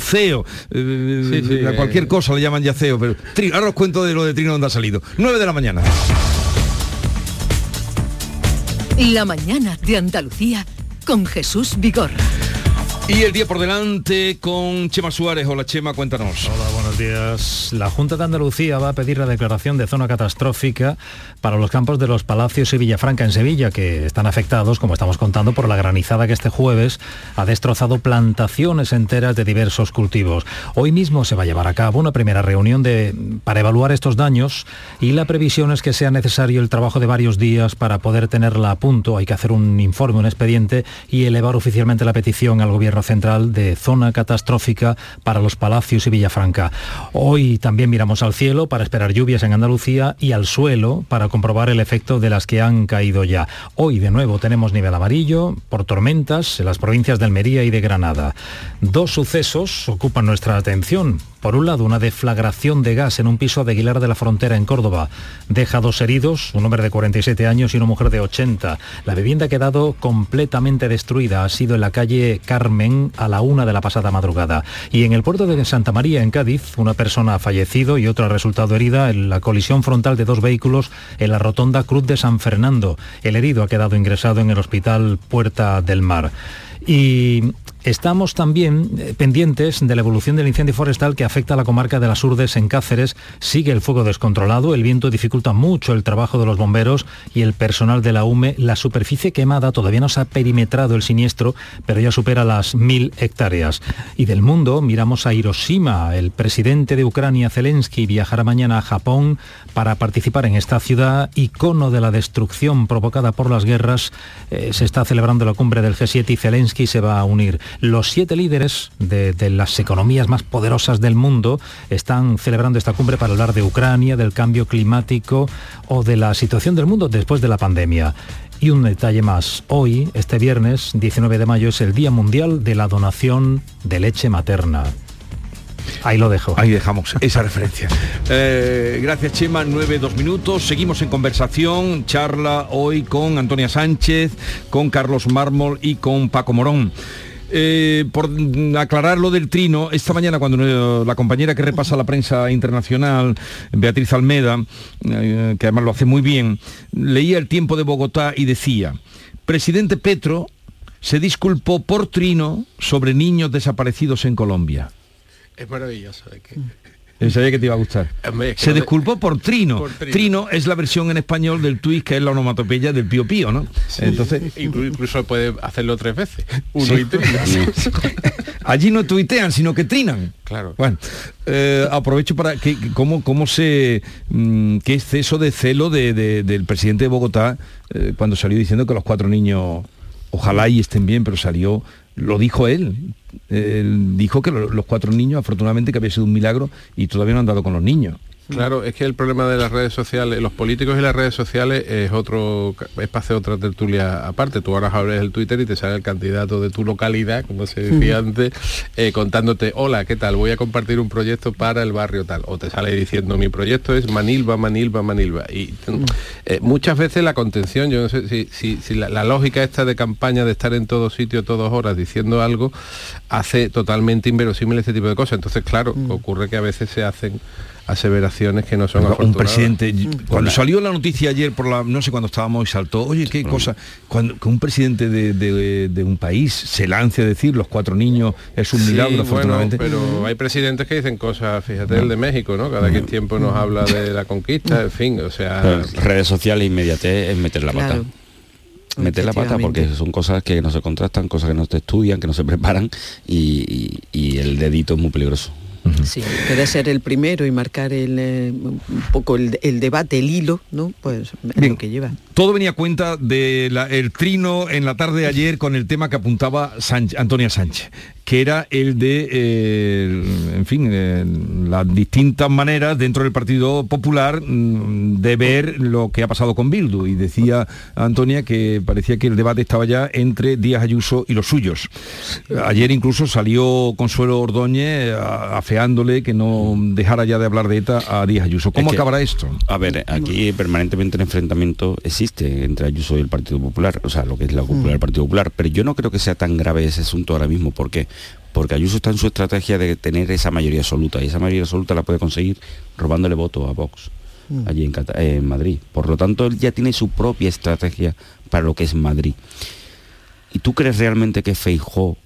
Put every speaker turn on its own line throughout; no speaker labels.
CEO, eh, cualquier cosa le llaman ya CEO, pero ahora os cuento de lo de Trino donde ha salido. 9 de la mañana.
La mañana de Andalucía con Jesús Vigor.
Y el día por delante con Chema Suárez. Hola Chema, cuéntanos.
Hola, La Junta de Andalucía va a pedir la declaración de zona catastrófica para los campos de los Palacios y Villafranca en Sevilla, que están afectados, como estamos contando, por la granizada que este jueves ha destrozado plantaciones enteras de diversos cultivos. Hoy mismo se va a llevar a cabo una primera reunión de, para evaluar estos daños y la previsión es que sea necesario el trabajo de varios días para poder tenerla a punto. Hay que hacer un informe, un expediente y elevar oficialmente la petición al Gobierno Central de zona catastrófica para los Palacios y Villafranca. Hoy también miramos al cielo para esperar lluvias en Andalucía y al suelo para comprobar el efecto de las que han caído ya. Hoy de nuevo tenemos nivel amarillo por tormentas en las provincias de Almería y de Granada. Dos sucesos ocupan nuestra atención. Por un lado, una deflagración de gas en un piso de Aguilar de la Frontera, en Córdoba. Deja dos heridos, un hombre de 47 años y una mujer de 80. La vivienda ha quedado completamente destruida. Ha sido en la calle Carmen a la una de la pasada madrugada. Y en el puerto de Santa María, en Cádiz, una persona ha fallecido y otra ha resultado herida en la colisión frontal de dos vehículos en la rotonda Cruz de San Fernando. El herido ha quedado ingresado en el hospital Puerta del Mar. Y Estamos también eh, pendientes de la evolución del incendio forestal que afecta a la comarca de las Urdes en Cáceres. Sigue el fuego descontrolado, el viento dificulta mucho el trabajo de los bomberos y el personal de la UME. La superficie quemada todavía no se ha perimetrado el siniestro, pero ya supera las mil hectáreas. Y del mundo miramos a Hiroshima. El presidente de Ucrania, Zelensky, viajará mañana a Japón para participar en esta ciudad, icono de la destrucción provocada por las guerras. Eh, se está celebrando la cumbre del G7 y Zelensky se va a unir. Los siete líderes de, las economías más poderosas del mundo están celebrando esta cumbre para hablar de Ucrania, del cambio climático o de la situación del mundo después de la pandemia. Y un detalle más, hoy, este viernes 19 de mayo, es el Día Mundial de la Donación de Leche Materna. Ahí lo dejo.
Ahí dejamos esa referencia. Eh, gracias Chema, nueve, dos minutos. Seguimos en conversación, charla hoy con Antonia Sánchez, con Carlos Mármol y con Paco Morón. Eh, por aclarar lo del trino, esta mañana cuando la compañera que repasa la prensa internacional, Beatriz Almeda, eh, que además lo hace muy bien, leía el tiempo de Bogotá y decía, presidente Petro se disculpó por trino sobre niños desaparecidos en Colombia.
Es maravilloso. que...
Sabía que te iba a gustar. Se disculpó por trino. trino. es la versión en español del tuit que es la onomatopeya del pío pío, ¿no?
Entonces incluso puede hacerlo tres veces. Uno y
Allí no tuitean, sino que trinan.
Claro.
Bueno, eh, aprovecho para que cómo, cómo se mm, qué exceso de celo del presidente de Bogotá eh, cuando salió diciendo que los cuatro niños ojalá y estén bien, pero salió lo dijo él. Dijo que los cuatro niños, afortunadamente, que había sido un milagro y todavía no han dado con los niños.
Claro, es que el problema de las redes sociales, los políticos y las redes sociales es otro, es para hacer otra tertulia aparte. Tú ahora abres el Twitter y te sale el candidato de tu localidad, como se decía antes, eh, contándote, hola, ¿qué tal? Voy a compartir un proyecto para el barrio tal. O te sale diciendo, mi proyecto es Manilva, Manilva, Manilva. Y eh, muchas veces la contención, yo no sé si, la, lógica esta de campaña de estar en todo sitio, todas horas, diciendo algo, hace totalmente inverosímil este tipo de cosas. Entonces, claro, mm. ocurre que a veces se hacen aseveraciones que no son
un presidente cuando salió la noticia ayer por la no sé cuándo estábamos y saltó oye qué cosa cuando que un presidente de, un país se lance a decir los cuatro niños es un milagro afortunadamente.
pero hay presidentes que dicen cosas fíjate el de México no cada que tiempo nos habla de la conquista en fin o sea
redes sociales inmediate es meter la pata. Meter la pata porque son cosas que no se contrastan, cosas que no se estudian, que no se preparan y el dedito es muy peligroso.
Sí, puede ser el primero y marcar el, eh, un poco el, debate, el hilo, ¿no? Pues lo que lleva.
Todo venía a cuenta del el trino en la tarde de ayer con el tema que apuntaba Antonia Sánchez que era el de, eh, en fin, eh, las distintas maneras dentro del Partido Popular mm, de ver lo que ha pasado con Bildu. Y decía Antonia que parecía que el debate estaba ya entre Díaz Ayuso y los suyos. Ayer incluso salió Consuelo Ordóñez afeándole que no dejara ya de hablar de ETA a Díaz Ayuso. ¿Cómo acabará esto?
A ver, aquí permanentemente el enfrentamiento existe entre Ayuso y el Partido Popular, o sea, lo que es la cúpula del Partido Popular, pero yo no creo que sea tan grave ese asunto ahora mismo. ¿Por qué? Porque Ayuso está en su estrategia de tener esa mayoría absoluta, y esa mayoría absoluta la puede conseguir robándole votos a Vox mm. allí en, en Madrid. Por lo tanto, él ya tiene su propia estrategia para lo que es Madrid. ¿Y tú crees realmente que Feijó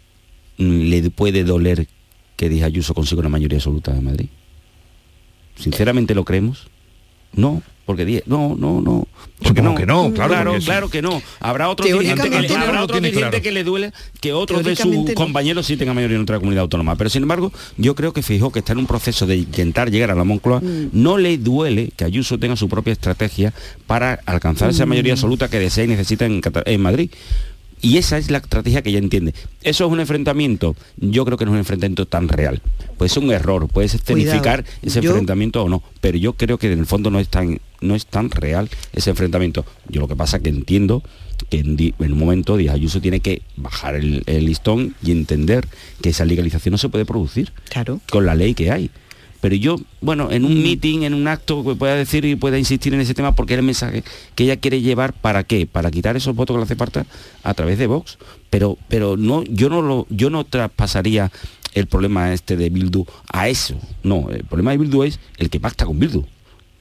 mm, le puede doler que Díaz Ayuso consiga una mayoría absoluta de Madrid? ¿Sinceramente lo creemos? No, porque no, no, no.
Porque no, que no,
claro, claro, que no. Habrá otro dirigente, que, habrá otro dirigente que le duele que otros de sus compañeros sí tengan mayoría en otra comunidad autónoma. Pero sin embargo, yo creo que Fijó que está en un proceso de intentar llegar a la Moncloa, mm. no le duele que Ayuso tenga su propia estrategia para alcanzar esa mayoría mm. absoluta que desea y necesita en, en Madrid. Y esa es la estrategia que ella entiende. Eso es un enfrentamiento. Yo creo que no es un enfrentamiento tan real. Puede ser un error, puede escenificar ese enfrentamiento o no, pero yo creo que en el fondo no es tan, no es tan real ese enfrentamiento. Yo lo que pasa es que entiendo que en, un momento Díaz Ayuso tiene que bajar el, el, listón y entender que esa legalización no se puede producir
claro.
con la ley que hay pero yo, bueno, en un mm. meeting, en un acto, que pueda decir y pueda insistir en ese tema porque es el mensaje que ella quiere llevar para qué, para quitar esos votos que le hace falta a través de Vox, pero, pero no, yo no lo, yo no traspasaría el problema este de Bildu a eso. No, el problema de Bildu es el que pacta con Bildu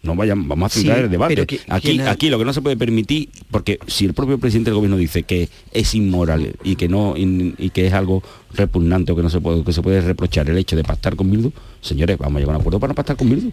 no vayan, vamos a centrar el debate. aquí, aquí lo que no se puede permitir, porque si el propio presidente del gobierno dice que es inmoral y que no y, que es algo repugnante o que no se puede que se puede reprochar el hecho de pactar con Bildu, señores, vamos a llegar a un acuerdo para no pactar con Bildu.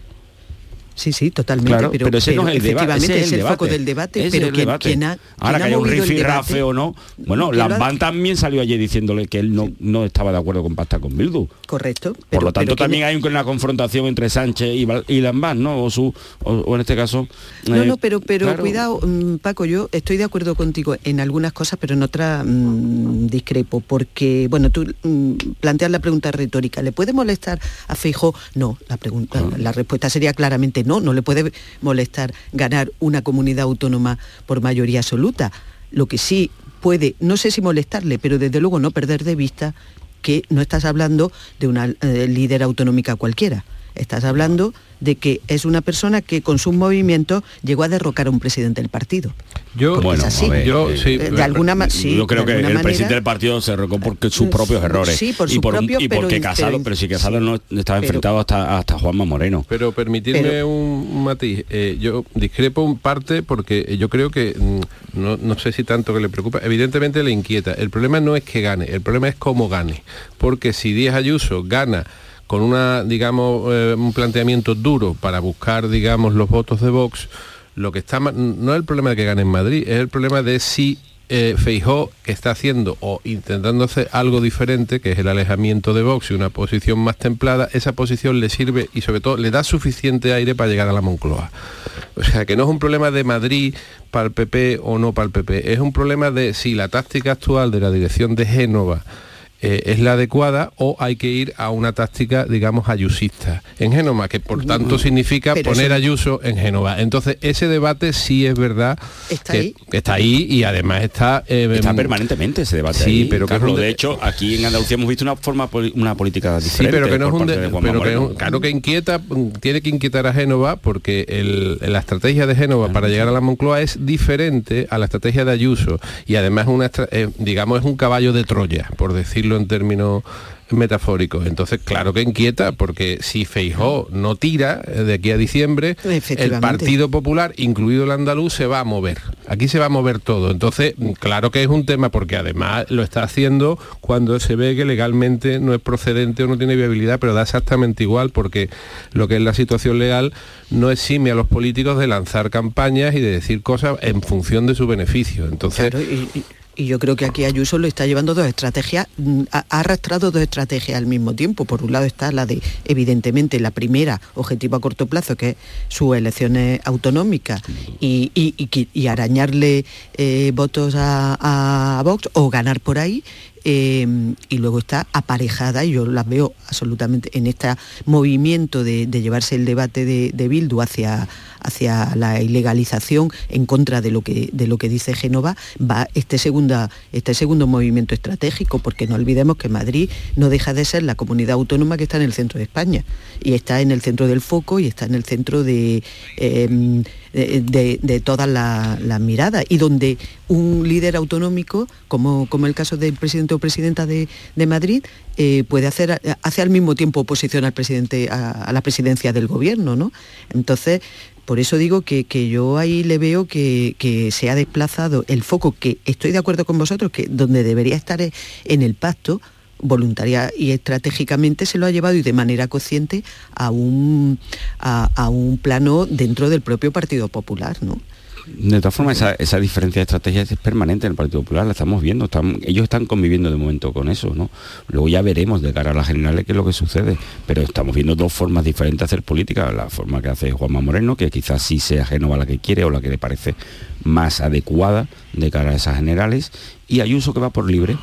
Sí, sí, totalmente. pero,
ese no es el debate.
es el, foco del debate. pero
quien, ha, Ahora que haya un rifirrafe o no. Bueno, Lambán también salió ayer diciéndole que él no, no estaba de acuerdo con pactar con Bildu.
Correcto.
Por lo tanto, también hay una confrontación entre Sánchez y, y Lambán, ¿no? O, su, o, en este caso.
no, no, eh, pero, pero cuidado, mm, Paco, yo estoy de acuerdo contigo en algunas cosas, pero en otras mm, discrepo. Porque, bueno, tú mm, planteas la pregunta retórica. ¿Le puede molestar a Feijóo? No, la pregunta, la respuesta sería claramente no, no le puede molestar ganar una comunidad autónoma por mayoría absoluta. Lo que sí puede, no sé si molestarle, pero desde luego no perder de vista que no estás hablando de una eh, líder autonómica cualquiera. Estás hablando de que es una persona que con sus movimientos llegó a derrocar a un presidente del partido.
Yo, bueno, yo
sí, de alguna manera
yo creo que el presidente del partido se derrocó por sus mm, propios errores
sí, por
y,
por,
y porque Casado, pero, si Casado no estaba enfrentado hasta hasta Juanma Moreno.
Pero permitirme un, matiz, eh, yo discrepo un parte porque yo creo que mm, no, no sé si tanto que le preocupa, evidentemente le inquieta. El problema no es que gane, el problema es cómo gane, porque si Díaz Ayuso gana con una, digamos, eh, un planteamiento duro para buscar, digamos, los votos de Vox, lo que está no es el problema de que gane en Madrid, es el problema de si eh, Feijó está haciendo o intentando hacer algo diferente, que es el alejamiento de Vox y una posición más templada, esa posición le sirve y sobre todo le da suficiente aire para llegar a la Moncloa. O sea, que no es un problema de Madrid para el PP o no para el PP, es un problema de si la táctica actual de la dirección de Génova eh, es la adecuada o hay que ir a una táctica, digamos, ayusista en Génova, que por tanto mm, significa poner Ayuso en Génova. Entonces, ese debate sí es verdad
está que, ahí.
está ahí y además está...
Eh, está permanentemente ese debate.
Sí, pero
Carlos, de hecho, aquí en Andalucía hemos visto una forma una política diferente.
Sí, pero que no es un... pero claro que inquieta, tiene que inquietar a Génova porque la estrategia de Génova para llegar a la Moncloa es diferente a la estrategia de Ayuso y además una, eh, digamos, es un caballo de Troya, por decirlo en términos metafóricos. Entonces, claro que inquieta, porque si Feijó no tira eh, de aquí a diciembre, el Partido Popular, incluido el andaluz, se va a mover. Aquí se va a mover todo. Entonces, claro que es un tema, porque además lo está haciendo cuando se ve que legalmente no es procedente o no tiene viabilidad, pero da exactamente igual, porque lo que es la situación legal no exime a los políticos de lanzar campañas y de decir cosas en función de su beneficio. Entonces,
y yo creo que aquí Ayuso lo está llevando dos estrategias, mm, ha arrastrado dos estrategias al mismo tiempo. Por un lado está la de, evidentemente, la primera, objetivo a corto plazo, que es sus elecciones autonómicas y, arañarle eh, votos a, Vox o ganar por ahí. Eh, y luego está aparejada, y yo las veo absolutamente en este movimiento de, llevarse el debate de, de Bildu hacia, hacia la ilegalización en contra de lo que, de lo que dice Génova, va este, segunda, este segundo movimiento estratégico, porque no olvidemos que Madrid no deja de ser la comunidad autónoma que está en el centro de España y está en el centro del foco y está en el centro de, em, de, todas las miradas y donde un líder autonómico, como, como el caso del presidente o presidenta de, Madrid eh, puede hacer hace al mismo tiempo oposición al presidente a, la presidencia del gobierno, ¿no? Entonces por eso digo que, yo ahí le veo que, que, se ha desplazado el foco, que estoy de acuerdo con vosotros, que donde debería estar en el pacto, voluntaria y estratégicamente se lo ha llevado y de manera consciente a un, a, un plano dentro del propio Partido Popular, ¿no?
De todas formas, esa, diferencia de estrategia es permanente en el Partido Popular, la estamos viendo, ellos están conviviendo de momento con eso, ¿no? Luego ya veremos de cara a las generales qué es lo que sucede, pero estamos viendo dos formas diferentes de hacer política, la forma que hace Juanma Moreno, que quizás sí sea ajeno a la que quiere o la que le parece más adecuada de cara a esas generales, y Ayuso que va por libre,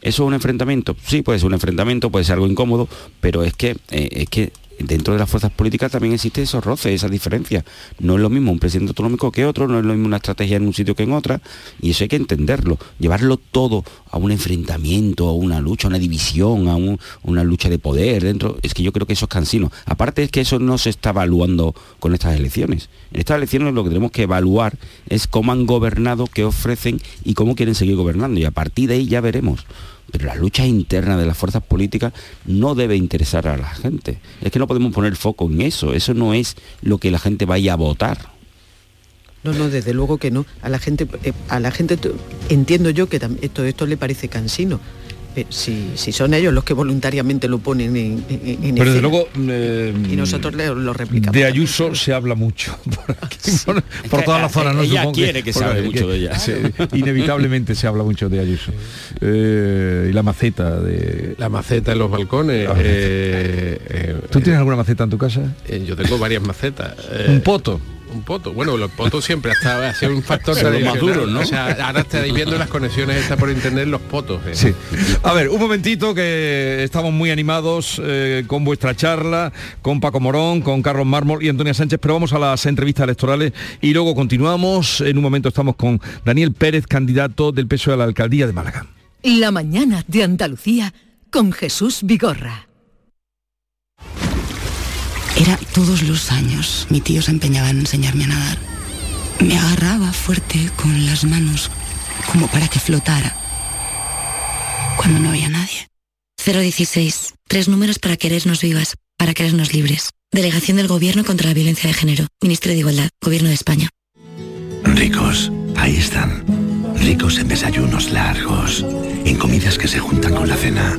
¿Eso es un enfrentamiento? Sí, puede ser un enfrentamiento, puede ser algo incómodo, pero es que, eh, es que dentro de las fuerzas políticas también existe esos roces, esa diferencia. No es lo mismo un presidente autonómico que otro, no es lo mismo una estrategia en un sitio que en otra, y eso hay que entenderlo. Llevarlo todo a un enfrentamiento, a una lucha, a una división, a una lucha de poder dentro, es que yo creo que eso es cansino. Aparte es que eso no se está evaluando con estas elecciones. En estas elecciones lo que tenemos que evaluar es cómo han gobernado, qué ofrecen y cómo quieren seguir gobernando. Y a partir de ahí ya veremos pero la lucha interna de las fuerzas políticas no debe interesar a la gente. Es que no podemos poner foco en eso, eso no es lo que la gente vaya a votar.
No, no, desde luego que no. A la gente, eh, a la gente entiendo yo que esto, esto le parece cansino, eh, si, son ellos los que voluntariamente lo ponen en, en
Pero desde luego... Eh,
y nosotros lo, replicamos.
De Ayuso se habla mucho por, toda la zona. ¿no?
Ella quiere que, se hable mucho de ella.
inevitablemente se habla mucho de Ayuso. Eh, y la maceta de...
La maceta en los balcones.
¿Tú tienes alguna maceta en tu casa?
yo tengo varias macetas.
¿Un poto?
Un poto. Bueno, los potos siempre ha sido un factor de
más duro, ¿no?
O sea, ahora estáis viendo las conexiones está por internet los potos. ¿eh?
Sí. A ver, un momentito que estamos muy animados eh, con vuestra charla, con Paco Morón, con Carlos Mármol y Antonia Sánchez, pero vamos a las entrevistas electorales y luego continuamos. En un momento estamos con Daniel Pérez, candidato del PSOE a la alcaldía de Málaga.
La mañana de Andalucía con Jesús Vigorra.
Era todos los años. Mi tío se empeñaba en enseñarme a nadar. Me agarraba fuerte con las manos, como para que flotara. Cuando no había nadie. 016. Tres números para querernos vivas, para querernos libres. Delegación del Gobierno contra la Violencia de Género. Ministerio de Igualdad. Gobierno de España.
Ricos. Ahí están. Ricos en desayunos largos. En comidas que se juntan con la cena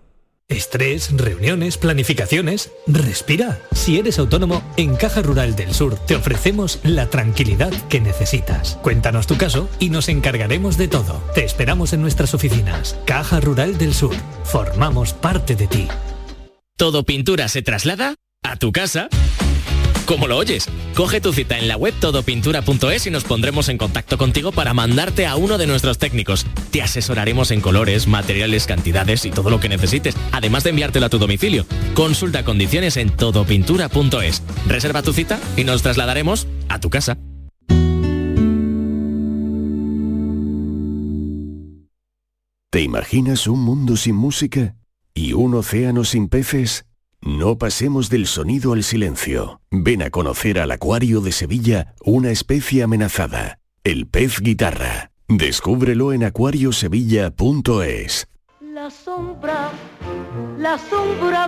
Estrés, reuniones, planificaciones. Respira. Si eres autónomo, en Caja Rural del Sur te ofrecemos la tranquilidad que necesitas. Cuéntanos tu caso y nos encargaremos de todo. Te esperamos en nuestras oficinas. Caja Rural del Sur. Formamos parte de ti.
Todo pintura se traslada a tu casa. ¿Cómo lo oyes? Coge tu cita en la web todopintura.es y nos pondremos en contacto contigo para mandarte a uno de nuestros técnicos. Te asesoraremos en colores, materiales, cantidades y todo lo que necesites, además de enviártelo a tu domicilio. Consulta condiciones en todopintura.es. Reserva tu cita y nos trasladaremos a tu casa.
¿Te imaginas un mundo sin música? ¿Y un océano sin peces? No pasemos del sonido al silencio. Ven a conocer al Acuario de Sevilla, una especie amenazada, el pez guitarra. Descúbrelo en acuariosevilla.es.
La sombra, la sombra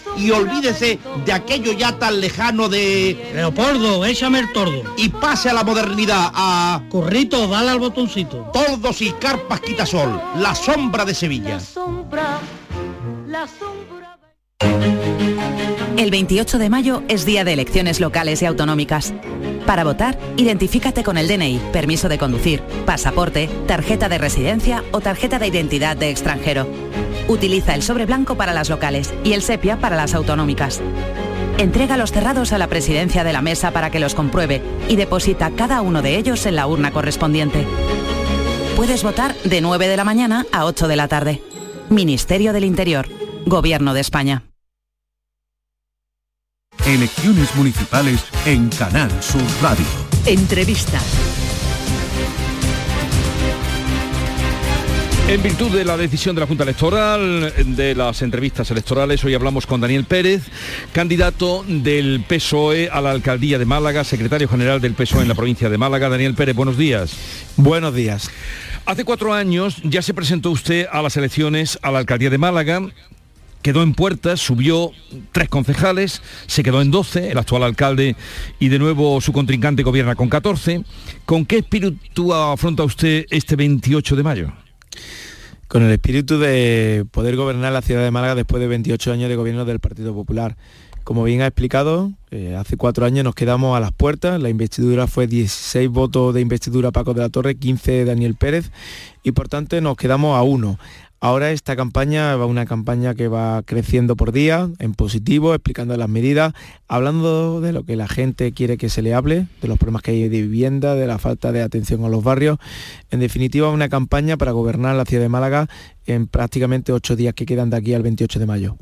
y olvídese de aquello ya tan lejano de...
Leopoldo, échame el tordo.
Y pase a la modernidad, a...
Corrito, dale al botoncito.
Tordos y carpas quitasol, la sombra de Sevilla.
La sombra, la sombra...
El 28 de mayo es día de elecciones locales y autonómicas. Para votar, identifícate con el DNI, permiso de conducir, pasaporte, tarjeta de residencia o tarjeta de identidad de extranjero. Utiliza el sobre blanco para las locales y el sepia para las autonómicas. Entrega los cerrados a la presidencia de la mesa para que los compruebe y deposita cada uno de ellos en la urna correspondiente. Puedes votar de 9 de la mañana a 8 de la tarde. Ministerio del Interior, Gobierno de España.
Elecciones municipales en Canal Sur Radio.
Entrevista.
En virtud de la decisión de la Junta Electoral, de las entrevistas electorales, hoy hablamos con Daniel Pérez, candidato del PSOE a la alcaldía de Málaga, secretario general del PSOE en la provincia de Málaga. Daniel Pérez, buenos días.
Buenos días.
Hace cuatro años ya se presentó usted a las elecciones a la alcaldía de Málaga quedó en puertas, subió tres concejales, se quedó en 12, el actual alcalde y de nuevo su contrincante gobierna con 14. ¿Con qué espíritu afronta usted este 28 de mayo?
Con el espíritu de poder gobernar la ciudad de Málaga después de 28 años de gobierno del Partido Popular. Como bien ha explicado, eh, hace cuatro años nos quedamos a las puertas, la investidura fue 16 votos de investidura Paco de la Torre, 15 Daniel Pérez y por tanto nos quedamos a uno. Ahora esta campaña va una campaña que va creciendo por día, en positivo, explicando las medidas, hablando de lo que la gente quiere que se le hable, de los problemas que hay de vivienda, de la falta de atención a los barrios. En definitiva, una campaña para gobernar la ciudad de Málaga en prácticamente ocho días que quedan de aquí al 28 de mayo.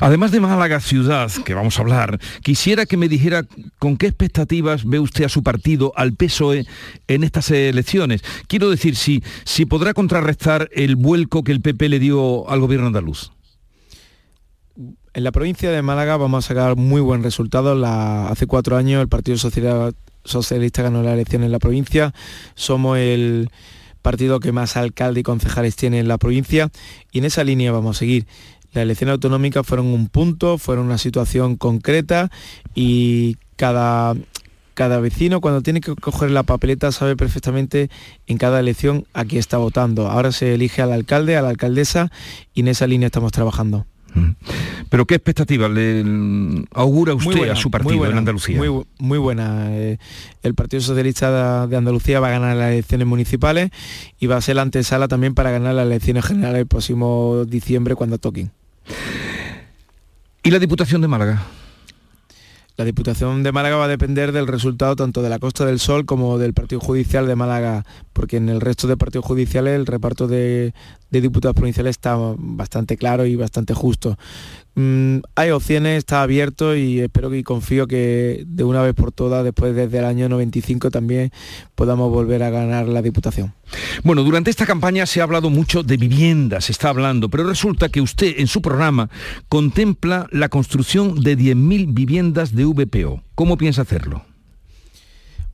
Además de Málaga ciudad, que vamos a hablar, quisiera que me dijera con qué expectativas ve usted a su partido, al PSOE, en estas elecciones. Quiero decir, si, si podrá contrarrestar el vuelco que el PP le dio al gobierno andaluz.
En la provincia de Málaga vamos a sacar muy buen resultado. hace cuatro años el Partido Socialista ganó la elección en la provincia. Somos el partido que más alcalde y concejales tiene en la provincia y en esa línea vamos a seguir. Las elecciones autonómicas fueron un punto, fueron una situación concreta y cada, cada vecino cuando tiene que coger la papeleta sabe perfectamente en cada elección a quién está votando. Ahora se elige al alcalde, a la alcaldesa y en esa línea estamos trabajando.
Pero ¿qué expectativas le augura usted a su partido en Andalucía?
Muy, buena. Eh, el Partido Socialista de Andalucía va a ganar las elecciones municipales y va a ser la antesala también para ganar las elecciones generales el próximo diciembre cuando toquen.
¿Y la Diputación de Málaga?
La Diputación de Málaga va a depender del resultado tanto de la Costa del Sol como del Partido Judicial de Málaga, porque en el resto de partidos judiciales el reparto de, diputados provinciales está bastante claro y bastante justo. Mm, hay opciones, está abierto y espero y confío que de una vez por todas, después desde el año 95 también podamos volver a ganar la Diputación.
Bueno, durante esta campaña se ha hablado mucho de viviendas, se está hablando, pero resulta que usted en su programa contempla la construcción de 10.000 viviendas de VPO. ¿Cómo piensa hacerlo?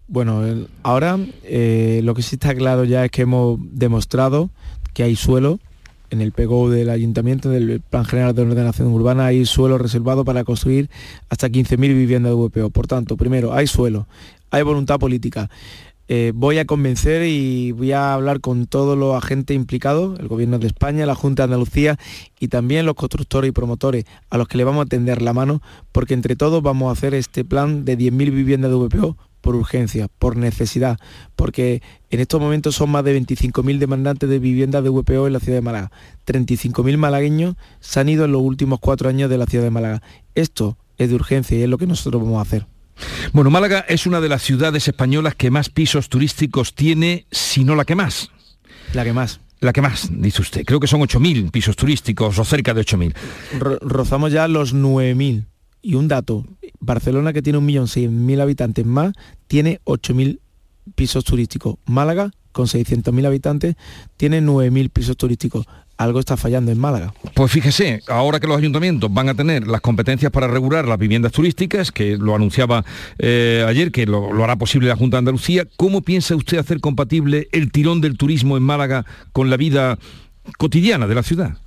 Bueno, ahora eh, lo que sí está claro ya es que hemos demostrado que hay suelo en el PGO del Ayuntamiento, del Plan General de Ordenación Urbana, hay suelo reservado para construir hasta 15.000 viviendas de VPO. Por tanto, primero, hay suelo, hay voluntad política. Eh, voy a convencer y voy a hablar con todos los agentes implicados, el Gobierno de España, la Junta de Andalucía y también los constructores y promotores a los que le vamos a tender la mano, porque entre todos vamos a hacer este plan de 10.000 viviendas de VPO por urgencia, por necesidad, porque en estos momentos son más de 25.000 demandantes de vivienda de VPO en la ciudad de Málaga. 35.000 malagueños se han ido en los últimos cuatro años de la ciudad de Málaga. Esto es de urgencia y es lo que nosotros vamos a hacer.
Bueno, Málaga es una de las ciudades españolas que más pisos turísticos tiene, si no la que más.
La que más.
La que más, dice usted. Creo que son 8.000 pisos turísticos o cerca de 8.000.
rozamos ya los 9.000. Y un dato, Barcelona que tiene 1.100.000 habitantes más, tiene 8.000 pisos turísticos. Málaga, con 600.000 habitantes, tiene 9.000 pisos turísticos. Algo está fallando en Málaga.
Pues fíjese, ahora que los ayuntamientos van a tener las competencias para regular las viviendas turísticas, que lo anunciaba eh, ayer, que lo, lo hará posible la Junta de Andalucía, ¿cómo piensa usted hacer compatible el tirón del turismo en Málaga con la vida cotidiana de la ciudad?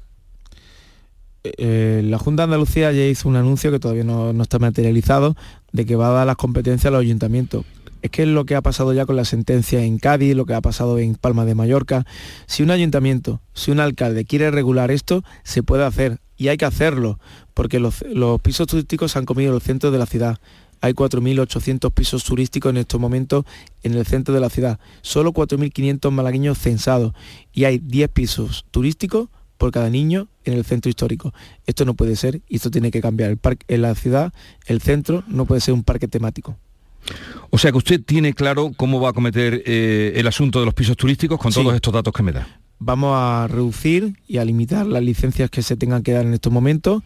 Eh, la Junta de Andalucía ya hizo un anuncio que todavía no, está materializado de que va a dar las competencias a los ayuntamientos. Es que es lo que ha pasado ya con la sentencia en Cádiz, lo que ha pasado en Palma de Mallorca. Si un ayuntamiento, si un alcalde quiere regular esto, se puede hacer. y hay que hacerlo, porque los, pisos turísticos se han comido en el centro de la ciudad. Hay 4.800 pisos turísticos en estos momentos en el centro de la ciudad. Solo 4.500 malagueños censados y hay 10 pisos turísticos por cada niño en el centro histórico. Esto no puede ser y esto tiene que cambiar. El parque, en la ciudad, el centro no puede ser un parque temático.
O sea que usted tiene claro cómo va a cometer eh, el asunto de los pisos turísticos con todos estos datos que me da
vamos a reducir y a limitar las licencias que se tengan que dar en estos momentos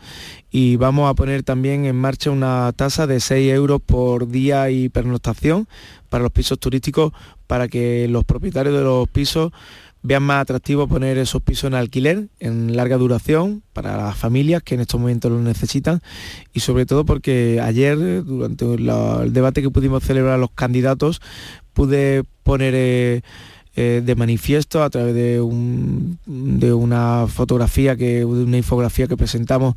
y vamos a poner también en marcha una tasa de 6 euros por día y pernoctación para los pisos turísticos para que los propietarios de los pisos vean más atractivo poner esos pisos en alquiler en larga duración para las familias que en estos momentos lo necesitan y sobre todo porque ayer durante el debate que pudimos celebrar los candidatos pude poner eh, eh, de manifiesto a través de, de una fotografía que una infografía que presentamos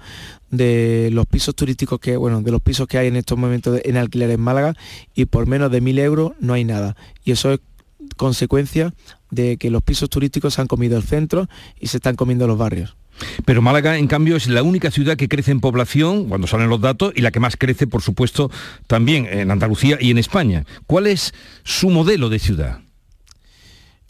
de los pisos turísticos que bueno de los pisos que hay en estos momentos en alquiler en Málaga y por menos de mil euros no hay nada. Y eso es consecuencia de que los pisos turísticos se han comido el centro y se están comiendo los barrios.
Pero Málaga, en cambio, es la única ciudad que crece en población, cuando salen los datos, y la que más crece, por supuesto, también en Andalucía y en España. ¿Cuál es su modelo de ciudad?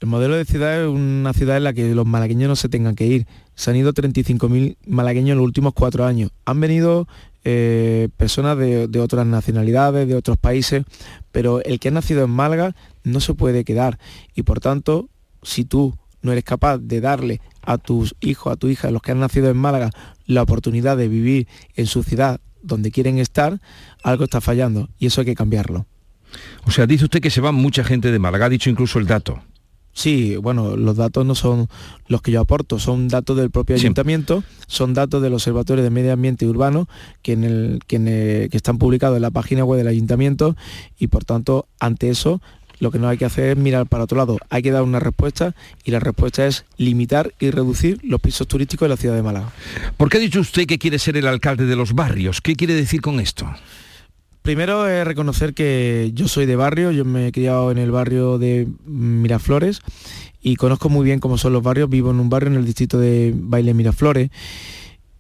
El modelo de ciudad es una ciudad en la que los malagueños no se tengan que ir. Se han ido 35.000 malagueños en los últimos cuatro años. Han venido eh, personas de, otras nacionalidades, de otros países, pero el que ha nacido en Málaga no se puede quedar. Y por tanto, si tú no eres capaz de darle a tus hijos, a tu hija, a los que han nacido en Málaga, la oportunidad de vivir en su ciudad donde quieren estar, algo está fallando y eso hay que cambiarlo.
O sea, dice usted que se va mucha gente de Málaga, ha dicho incluso el dato.
Sí, bueno, los datos no son los que yo aporto, son datos del propio ayuntamiento, son datos del Observatorio de Medio Ambiente Urbano que, en el, que, están publicados en la página web del ayuntamiento y por tanto, ante eso, lo que no hay que hacer es mirar para otro lado, hay que dar una respuesta y la respuesta es limitar y reducir los pisos turísticos de la ciudad de Málaga.
¿Por qué ha dicho usted que quiere ser el alcalde de los barrios? ¿Qué quiere decir con esto?
Primero es reconocer que yo soy de barrio, yo me he criado en el barrio de Miraflores y conozco muy bien cómo son los barrios, vivo en un barrio en el distrito de Baile Miraflores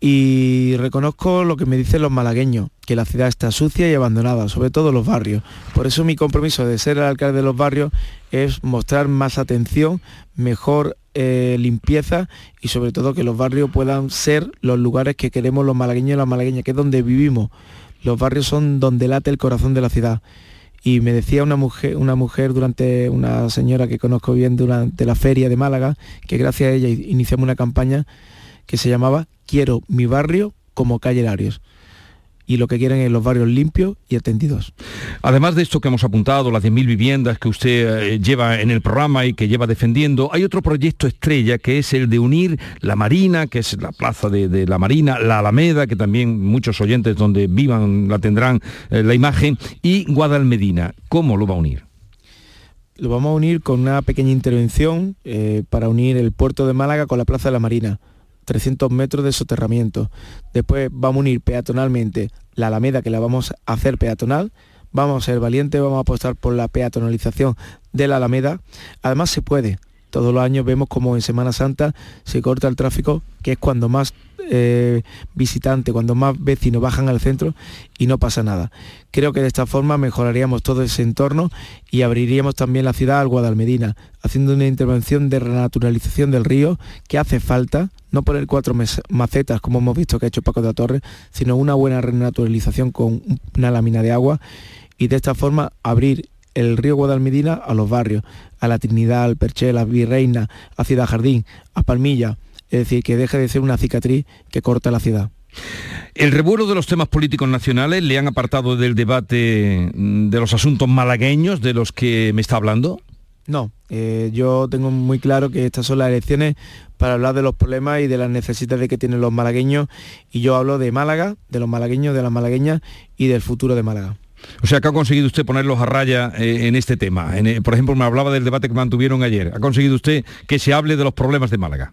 y reconozco lo que me dicen los malagueños, que la ciudad está sucia y abandonada, sobre todo los barrios. Por eso mi compromiso de ser el alcalde de los barrios es mostrar más atención, mejor eh, limpieza y sobre todo que los barrios puedan ser los lugares que queremos los malagueños y las malagueñas, que es donde vivimos los barrios son donde late el corazón de la ciudad. Y me decía una mujer, una mujer durante, una señora que conozco bien durante la feria de Málaga, que gracias a ella iniciamos una campaña que se llamaba Quiero mi barrio como calle Larios y lo que quieren es los barrios limpios y atendidos.
Además de esto que hemos apuntado, las 10.000 viviendas que usted eh, lleva en el programa y que lleva defendiendo, hay otro proyecto estrella que es el de unir la Marina, que es la plaza de, la Marina, la Alameda, que también muchos oyentes donde vivan la tendrán eh, la imagen, y Guadalmedina. ¿Cómo lo va a unir?
Lo vamos a unir con una pequeña intervención eh, para unir el puerto de Málaga con la Plaza de la Marina 300 metros de soterramiento. Después vamos a unir peatonalmente la Alameda, que la vamos a hacer peatonal. Vamos a ser valientes, vamos a apostar por la peatonalización de la Alameda. Además se puede. Todos los años vemos como en Semana Santa se corta el tráfico, que es cuando más eh, visitantes, cuando más vecinos bajan al centro y no pasa nada. Creo que de esta forma mejoraríamos todo ese entorno y abriríamos también la ciudad al Guadalmedina, haciendo una intervención de renaturalización del río que hace falta, no poner cuatro macetas como hemos visto que ha hecho Paco de la Torre, sino una buena renaturalización con una lámina de agua y de esta forma abrir el río Guadalmedina a los barrios, a la Trinidad, al Perchel, a Virreina, a Ciudad Jardín, a Palmilla, es decir, que deje de ser una cicatriz que corta la ciudad.
El revuelo de los temas políticos nacionales le han apartado del debate mm, de los asuntos malagueños de los que me está hablando.
No, eh, yo tengo muy claro que estas son las elecciones para hablar de los problemas y de las necesidades que tienen los malagueños y yo hablo de Málaga, de los malagueños, de las malagueñas y del futuro de Málaga.
O sea, que ha conseguido usted ponerlos a raya eh, en este tema. Eh, por ejemplo, me hablaba del debate que mantuvieron ayer. ¿Ha conseguido usted que se hable de los problemas de Málaga?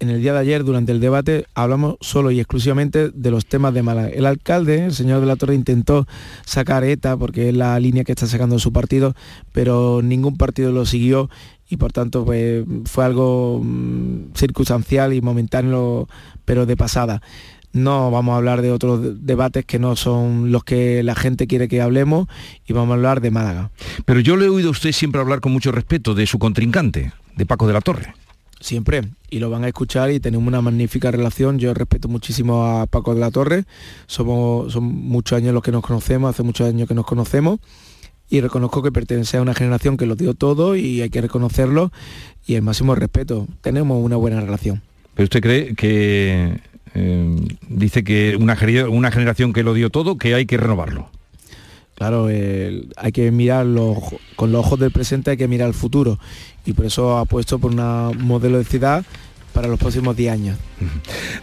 en el día de ayer, durante el debate, hablamos solo y exclusivamente de los temas de Málaga. El alcalde, el señor de la Torre, intentó sacar ETA, porque es la línea que está sacando su partido, pero ningún partido lo siguió y por tanto pues, fue algo mm, circunstancial y momentáneo, pero de pasada no vamos a hablar de otros debates que no son los que la gente quiere que hablemos y vamos a hablar de Málaga.
Pero yo le he oído a usted siempre hablar con mucho respeto de su contrincante, de Paco de la Torre.
Siempre, y lo van a escuchar y tenemos una magnífica relación. Yo respeto muchísimo a Paco de la Torre, somos son muchos años los que nos conocemos, hace muchos años que nos conocemos y reconozco que pertenece a una generación que lo dio todo y hay que reconocerlo y el máximo respeto. Tenemos una buena relación.
¿Pero usted cree que eh, dice que una, una generación que lo dio todo, que hay que renovarlo.
Claro, hay que mirar con los ojos del presente, hay que mirar el futuro. Y por eso ha puesto por un modelo de ciudad para los próximos 10 años.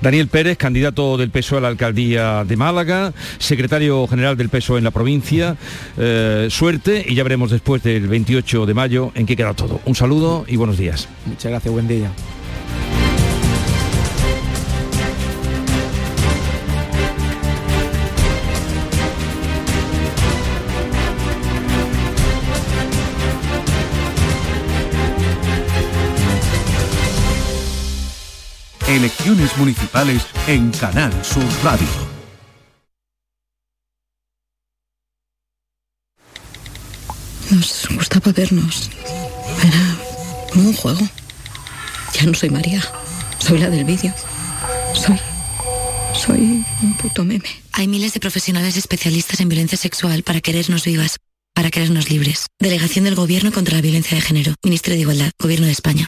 Daniel Pérez, candidato del PSOE a la alcaldía de Málaga, secretario general del PSOE en la provincia. Eh, suerte y ya veremos después del 28 de mayo en qué queda todo. Un saludo y buenos días.
Muchas gracias, buen día.
Elecciones municipales en Canal Sur Radio.
Nos gustaba vernos. Era como un juego. Ya no soy María. Soy la del vídeo. Soy. Soy un puto meme.
Hay miles de profesionales especialistas en violencia sexual para querernos vivas, para querernos libres. Delegación del Gobierno contra la Violencia de Género. Ministerio de Igualdad. Gobierno de España.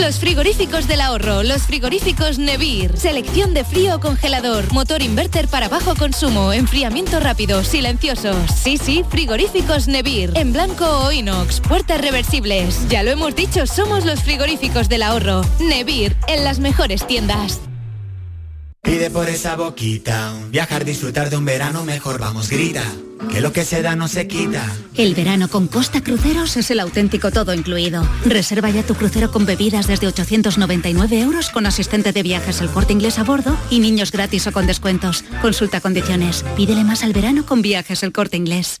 Los frigoríficos del ahorro, los frigoríficos Nevir. Selección de frío congelador, motor inverter para bajo consumo, enfriamiento rápido, silenciosos. Sí, sí, frigoríficos Nevir. En blanco o inox, puertas reversibles. Ya lo hemos dicho, somos los frigoríficos del ahorro. Nevir, en las mejores tiendas.
Pide por esa boquita, viajar, disfrutar de un verano mejor, vamos, grita, que lo que se da no se quita.
El verano con Costa Cruceros es el auténtico todo incluido. Reserva ya tu crucero con bebidas desde 899 euros con asistente de viajes el corte inglés a bordo y niños gratis o con descuentos. Consulta condiciones. Pídele más al verano con viajes el corte inglés.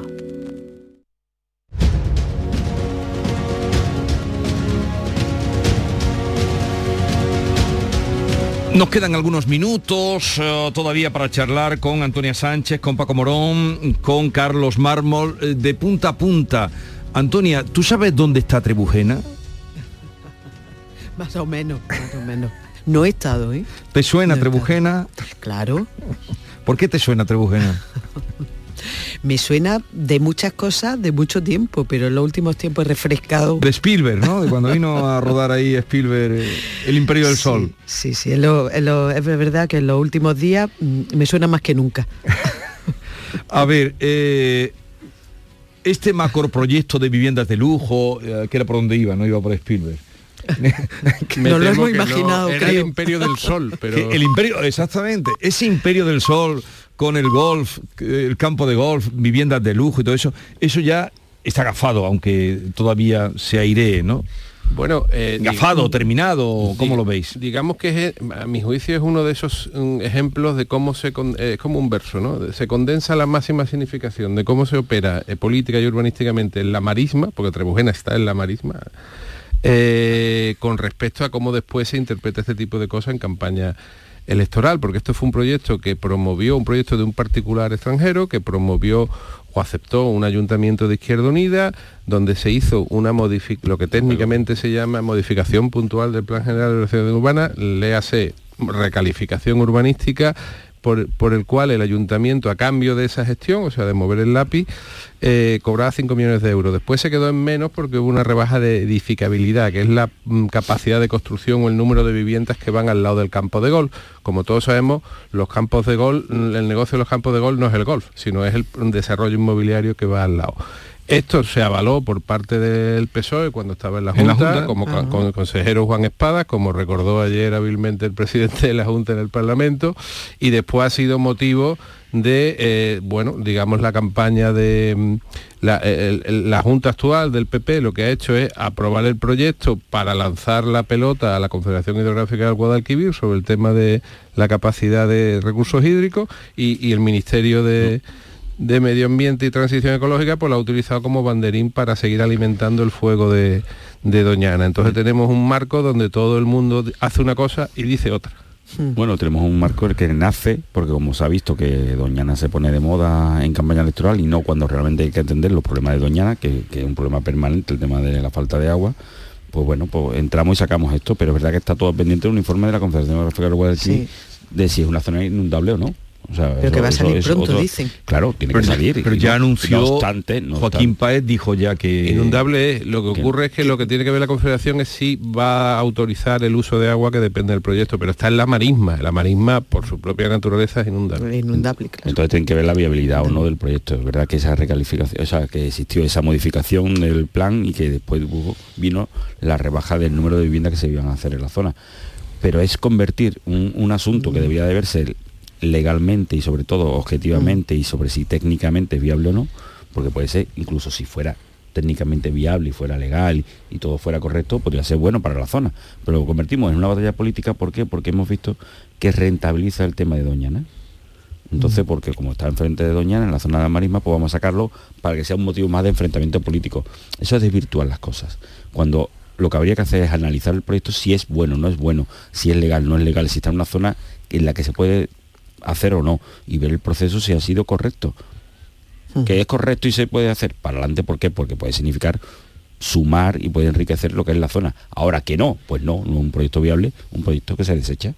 Nos quedan algunos minutos eh, todavía para charlar con Antonia Sánchez, con Paco Morón, con Carlos Mármol, eh, de punta a punta. Antonia, ¿tú sabes dónde está Trebujena?
más o menos, más o menos. No he estado, ¿eh?
¿Te suena Trebujena?
Claro.
¿Por qué te suena Trebujena?
Me suena de muchas cosas de mucho tiempo, pero en los últimos tiempos he refrescado.
De Spielberg, ¿no? De cuando vino a rodar ahí Spielberg eh, El Imperio del Sol.
Sí, sí, en lo- en lo- es verdad que en los últimos días mm, me suena más que nunca.
A ver, eh, este macroproyecto de viviendas de lujo, eh, que era por donde iba, no iba por Spielberg.
Nos lo hemos
no,
imaginado,
era
creo.
el imperio del sol, pero...
El imperio, exactamente, ese imperio del sol con el golf, el campo de golf, viviendas de lujo y todo eso, eso ya está gafado, aunque todavía se airee, ¿no?
Bueno, eh,
gafado, terminado, ¿cómo lo veis?
Digamos que es, a mi juicio es uno de esos mm, ejemplos de cómo se con- eh, es como un verso, ¿no? Se condensa la máxima significación de cómo se opera eh, política y urbanísticamente en la marisma, porque Trebujena está en la marisma, eh, con respecto a cómo después se interpreta este tipo de cosas en campaña electoral, porque esto fue un proyecto que promovió, un proyecto de un particular extranjero, que promovió o aceptó un ayuntamiento de Izquierda Unida, donde se hizo una lo que técnicamente se llama modificación puntual del Plan General de la Ciudad Urbana, léase recalificación urbanística, por, el cual el ayuntamiento, a cambio de esa gestión, o sea, de mover el lápiz, eh, cobraba 5 millones de euros. Después se quedó en menos porque hubo una rebaja de edificabilidad, que es la mm, capacidad de construcción o el número de viviendas que van al lado del campo de golf. Como todos sabemos, los campos de golf, mm, el negocio de los campos de golf no es el golf, sino es el desarrollo inmobiliario que va al lado. Esto se avaló por parte del PSOE cuando estaba en la
En la
Junta, como con, el consejero Juan Espada, como recordó ayer hábilmente el presidente de la Junta en el Parlamento, y después ha sido motivo de, eh, bueno, digamos, la campaña de mm, la, el- el- la Junta actual del PP, lo que ha hecho es aprobar el proyecto para lanzar la pelota a la Confederación Hidrográfica del Guadalquivir sobre el tema de la capacidad de recursos hídricos y, y el Ministerio de de Medio Ambiente y Transición Ecológica, pues lo ha utilizado como banderín para seguir alimentando el fuego de, de Doñana. Entonces tenemos un marco donde todo el mundo hace una cosa y dice otra.
Bueno, tenemos un marco el que nace, porque como se ha visto que Doñana se pone de moda en campaña electoral y no cuando realmente hay que atender los problemas de Doñana, que, que es un problema permanente, el tema de la falta de agua, pues bueno, pues entramos y sacamos esto, pero es verdad que está todo pendiente de un informe de la Confederación Geográfica Guadalquivir de si es una zona inundable o no. O sea,
Pero que va a salir pronto, dicen.
Claro, tiene
Pero-
que salir.
pero ya
no-
anunció
no obstante, no
Joaquín
obstante-
Paez dijo ya que
Inundable es, lo que ocurre es que lo que tiene que ver la Confederación es si va a autorizar el uso de agua que depende del proyecto, pero está en la marisma. La marisma, por su propia naturaleza, es inundable.
Inundable,
Entonces tienen que ver la viabilidad o no del proyecto. Es verdad que esa recalificación, o sea, que existió esa modificación del plan y que después vino la rebaja del número de viviendas que se iban a hacer en la zona. Pero es convertir un, un asunto que debía de verse legalmente y sobre todo objetivamente y sobre si técnicamente es viable o no, porque puede ser, incluso si fuera técnicamente viable y fuera legal y, y todo fuera correcto, podría ser bueno para la zona. Pero lo convertimos en una batalla política, ¿por qué? Porque hemos visto que rentabiliza el tema de Doñana. Entonces, porque como está enfrente de Doñana, en la zona de la marisma, pues vamos a sacarlo para que sea un motivo más de enfrentamiento político. Eso es desvirtuar las cosas. Cuando lo que habría que hacer es analizar el proyecto si es bueno, no es bueno, si es legal, no es legal, si está en una zona en la que se puede hacer o no, y ver el proceso si ha sido correcto. Que es correcto y se puede hacer para adelante, ¿por qué? Porque puede significar sumar y puede enriquecer lo que es la zona. Ahora que no, pues no, no es un proyecto viable, un proyecto que se desecha.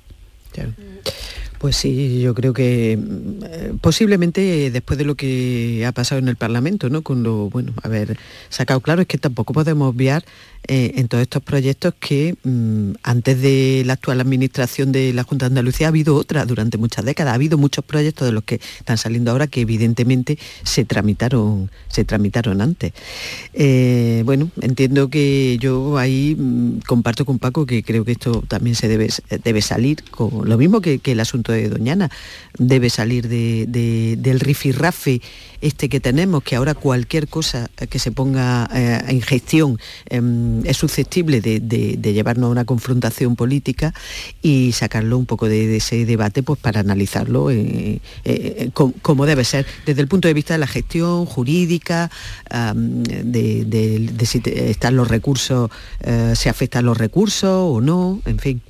Pues sí, yo creo que mm, eh, posiblemente después de lo que ha pasado en el Parlamento, ¿no? Con lo, bueno, haber sacado claro es que tampoco podemos obviar eh, en todos estos proyectos que mm, antes de la actual administración de la Junta de Andalucía ha habido otra durante muchas décadas, ha habido muchos proyectos de los que están saliendo ahora que evidentemente se tramitaron, se tramitaron antes. Eh, bueno, entiendo que yo ahí mm, comparto con Paco que creo que esto también se debe, debe salir, con, lo mismo que, que el asunto de Doñana, debe salir de- de- del rifirrafe este que tenemos, que ahora cualquier cosa que se ponga eh, en gestión em, es susceptible de, de- llevarnos a una confrontación política y sacarlo un poco de, ese debate pues para analizarlo eh, eh, com- como debe ser, desde el punto de vista de la gestión jurídica, de, si están los recursos, eh, se afectan los recursos o no, en fin.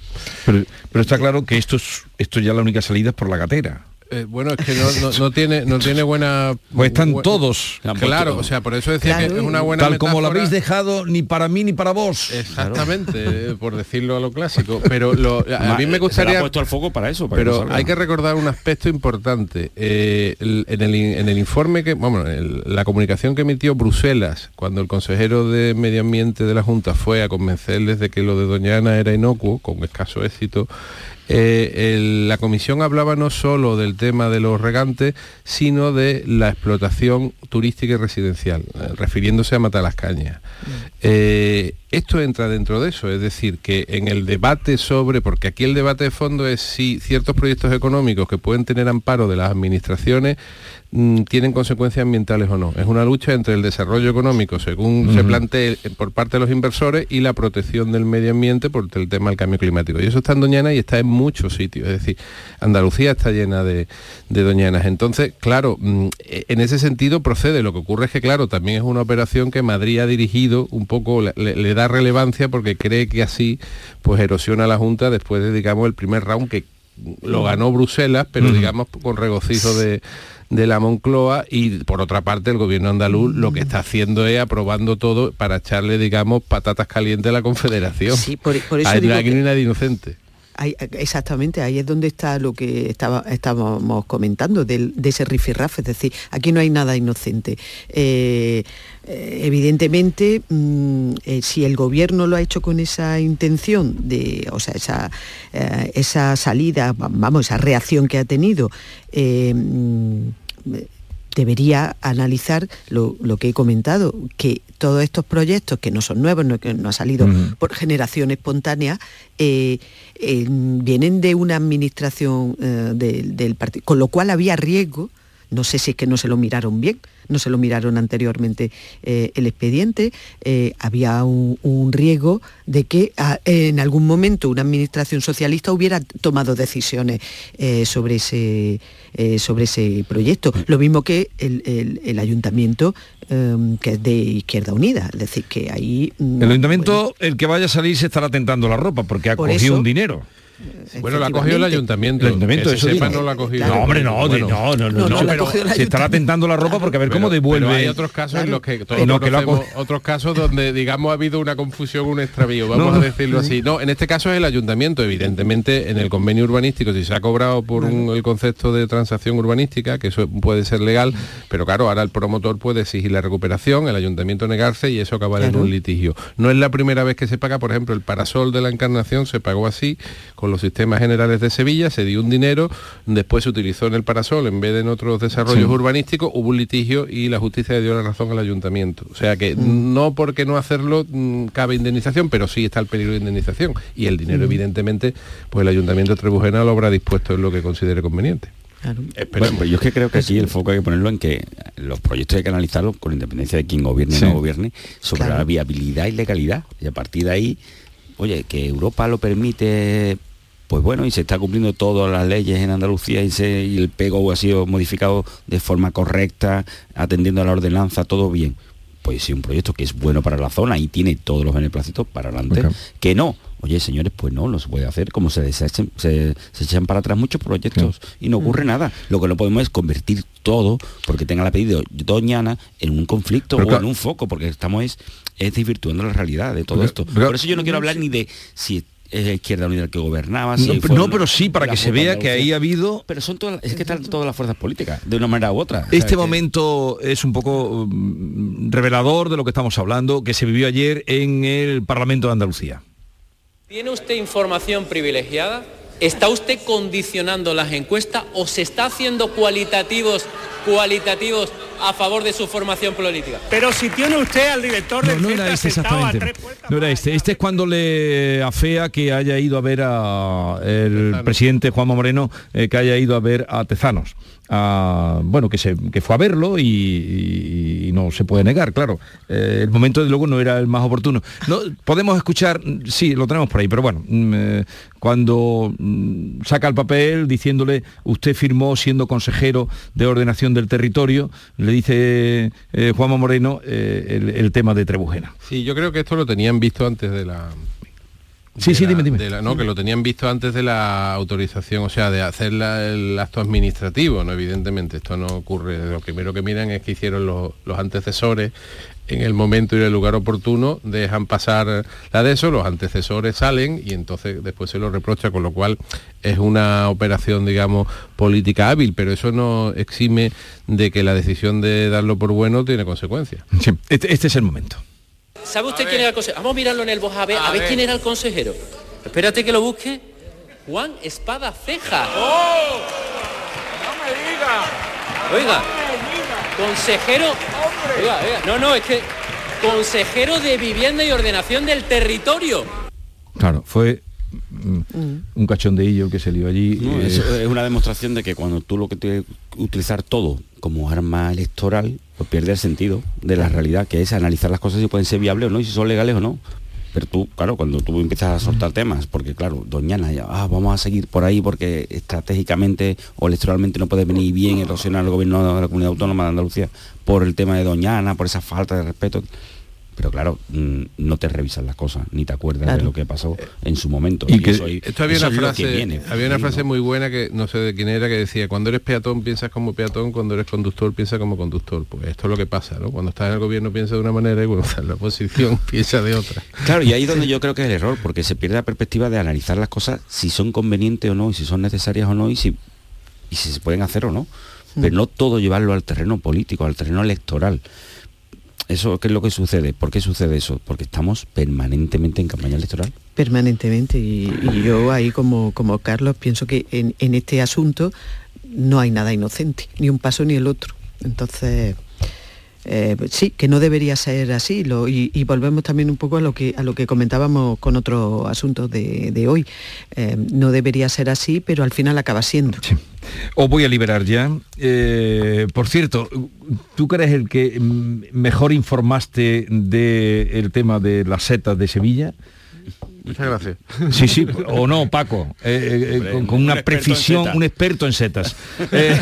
Pero, pero está claro que esto es esto ya la única salida es por la gatera.
Eh, bueno, es que no, no- no tiene no tiene buena.
Pues están
bu-
todos.
Claro, o sea, por eso decía que es una buena.
Tal como lo habéis dejado ni para mí ni para vos.
Exactamente, eh, por decirlo a lo clásico. Pero lo- a mí me
se ha
gustaría.
puesto al foco para eso, para
pero hay que recordar un aspecto importante. Eh, el- en, el, en el informe que, bueno, el- la comunicación que emitió Bruselas cuando el consejero de Medio Ambiente de la Junta fue a convencerles de que lo de Doña Ana era inocuo, con escaso éxito. Eh, el- la comisión hablaba no solo del tema de los regantes, sino de la explotación turística y residencial, eh, refiriéndose a Matalascañas. Eh, esto entra dentro de eso, es decir, que en el debate sobre, porque aquí el debate de fondo es si ciertos proyectos económicos que pueden tener amparo de las administraciones mm, tienen consecuencias ambientales o no. Es una lucha entre el desarrollo económico, según se plantee eh, por parte de los inversores, y la protección del medio ambiente por el tema del cambio climático. Y eso está en Doñana y está en muchos sitios. Es decir, Andalucía está llena de, de doñanas. Entonces, claro, mm, eh, en ese sentido procede. Lo que ocurre es que, claro, también es una operación que Madrid ha dirigido un poco, le, da relevancia porque cree que así pues erosiona la Junta después de, digamos, el primer round que lo ganó Bruselas, pero digamos con regocijo de, de la Moncloa y por otra parte el gobierno andaluz lo que está haciendo es aprobando todo para echarle, digamos, patatas calientes a la Confederación.
Sí, por- por eso digo
hay
que-
nadie inocente.
Ahí- exactamente, ahí es donde está lo que estaba, estábamos comentando, del- de ese rifirrafe, es decir, aquí no hay nada inocente. Eh, eh, evidentemente, mm, eh, si el gobierno lo ha hecho con esa intención de, o sea, esa, eh, esa salida, va- vamos, esa reacción que ha tenido, mm, debería analizar lo, lo que he comentado, que todos estos proyectos, que no son nuevos, no, que no ha salido por generación espontánea, eh, eh, vienen de una administración eh, del- del partido, con lo cual había riesgo, no sé si es que no se lo miraron bien, no se lo miraron anteriormente el expediente, había un, un riesgo de que ah, en algún momento una administración socialista hubiera tomado decisiones sobre, ese, eh, sobre ese proyecto. Lo mismo que el, el- el ayuntamiento, eh, que es de Izquierda Unida, es decir, que ahí... mm,
El ayuntamiento, el que vaya a salir se estará tentando la ropa porque ha
Por
cogido
eso-
un dinero.
Bueno, la ha cogido el ayuntamiento.
El ayuntamiento,
Que se
eso
sepa, no la ha cogido.
No, hombre, no,
Bueno.
no, no, no,
No,
pero se estará tentando la ropa porque a ver cómo devuelve.
pero hay otros casos en los que todos
No, que
conocemos,
co-
otros casos donde digamos ha habido una confusión, un extravío, vamos
No.
a decirlo así. No, en este caso es el ayuntamiento, evidentemente en el convenio urbanístico, si se ha cobrado por un- el concepto de transacción urbanística, que eso puede ser legal, pero claro, ahora el promotor puede exigir la recuperación, el ayuntamiento negarse y eso acabará en un litigio. No es la primera vez que se paga, por ejemplo, el parasol de la encarnación se pagó así con los sistemas generales de Sevilla, se dio un dinero, después se utilizó en el parasol en vez de en otros desarrollos
Sí.
urbanísticos, hubo un litigio y la justicia le dio la razón al ayuntamiento. O sea que no porque no hacerlo mm, cabe indemnización, pero sí está el peligro de indemnización. Y el dinero,
Mm.
evidentemente, pues el ayuntamiento de Trebujena lo habrá dispuesto en lo que considere conveniente.
Bueno, pues yo es que creo que aquí el foco hay que ponerlo en que los proyectos hay que analizarlos con independencia de quién gobierne
Sí.
o no gobierne, sobre
Claro.
la viabilidad y legalidad. Y a partir de ahí, oye, que Europa lo permite, pues bueno, y se está cumpliendo todas las leyes en Andalucía y, se, y el PEGO ha sido modificado de forma correcta, atendiendo a la ordenanza, todo bien. Pues si un proyecto que es bueno para la zona y tiene todos los beneplácitos para adelante, que no. Oye, señores, pues no, no se puede hacer como se desechen, se, se echan para atrás muchos proyectos y no ocurre nada. Lo que no podemos es convertir todo, porque tenga el apellido Doñana, en un conflicto
Pero
o
claro.
en un foco, porque estamos es, es desvirtuando la realidad de todo
Pero-
esto.
pero-
Por eso yo no quiero hablar ni de si es Izquierda Unida el que gobernaba,
No,
si
pero-
fue
no,
una-
pero sí, para
la
que se vea que ahí ha habido...
Pero son todas, es que están todas las fuerzas políticas, de una manera u otra.
Este
que-
momento es un poco mm, revelador de lo que estamos hablando, que se vivió ayer en el Parlamento de Andalucía.
¿Tiene usted información privilegiada? ¿Está usted condicionando las encuestas o se está haciendo cualitativos, cualitativos a favor de su formación política?
Pero si tiene usted al director del
No, no era este
a
exactamente.
tres puertas
No era este. Este es cuando le afea que haya ido a ver a el presidente Juanma Moreno, eh, que haya ido a ver a Tezanos. Bueno, que, se, que fue a verlo y no se puede negar, claro. Eh, el momento de luego no era el más oportuno. No, podemos escuchar, sí, lo tenemos por ahí, pero bueno, mm, eh, cuando mm, saca el papel diciéndole, usted firmó siendo consejero de ordenación del territorio, le dice eh, Juanma Moreno eh, el, el tema de Trebujena.
Sí, yo creo que esto lo tenían visto antes de la
Sí, sí,
la-
dime, dime.
de la- no, que lo tenían visto antes de la autorización, o sea, de hacer la- el acto administrativo, ¿no? Evidentemente, esto no ocurre. Lo primero que miran es que hicieron los, los antecesores en el momento y en el lugar oportuno, dejan pasar la de eso, los antecesores salen y entonces después se lo reprocha, con lo cual es una operación, digamos, política hábil, pero eso no exime de que la decisión de darlo por bueno tiene consecuencias.
Sí, este, este es el momento.
¿Sabe usted quién era el consejero? Vamos a mirarlo en el voz a ver, a,
A
ver
ver.
quién era el consejero. Espérate que lo busque. Juan Espada Ceja. Oiga, consejero. Oiga, oiga, no, no, es que consejero de vivienda y ordenación del territorio.
Claro, fue un cachondeillo que se lió allí.
No,
eh,
eso es una demostración de que cuando tú lo que tienes que utilizar todo como arma electoral, pues pierde el sentido de la realidad, que es analizar las cosas si pueden ser viables o no, y si son legales o no. Pero tú, claro, cuando tú empiezas a soltar temas, porque claro, Doñana, ya, ah, vamos a seguir por ahí porque estratégicamente o electoralmente no puede venir bien erosionar el gobierno de la comunidad autónoma de Andalucía por el tema de Doñana, por esa falta de respeto. Pero claro, mm, no te revisas las cosas, ni te acuerdas
Claro.
de lo que pasó en su momento.
Y que
eso
esto había
eso
una frase,
viene.
había una
Sí,
frase
¿no?
muy buena que no sé de quién era que decía cuando eres peatón piensas como peatón, cuando eres conductor piensas como conductor. Pues esto es lo que pasa, ¿no? Cuando estás en el gobierno piensa de una manera y cuando estás en la oposición piensa de otra.
Claro, y ahí es donde yo creo que es el error, porque se pierde la perspectiva de analizar las cosas si son convenientes o no, y si son necesarias o no, y si, y si se pueden hacer o no. Pero no todo llevarlo al terreno político, al terreno electoral. Eso, ¿qué es lo que sucede? ¿Por qué sucede eso? Porque estamos permanentemente en campaña electoral.
permanentemente y, yo ahí como, como Carlos pienso que en este asunto no hay nada inocente, ni un paso ni el otro. Entonces, eh, sí, que no debería ser así. y, volvemos también un poco a lo que, a lo que comentábamos con otros asuntos de, hoy. Eh, no debería ser así, pero al final acaba siendo.
Os voy a liberar ya. Eh, por cierto, ¿tú crees el que mm, mejor informaste del tema de las setas de Sevilla?
Muchas gracias.
Sí, sí, o no, Paco, eh, eh, con, con
un
una precisión,
setas.
un experto en setas. Eh,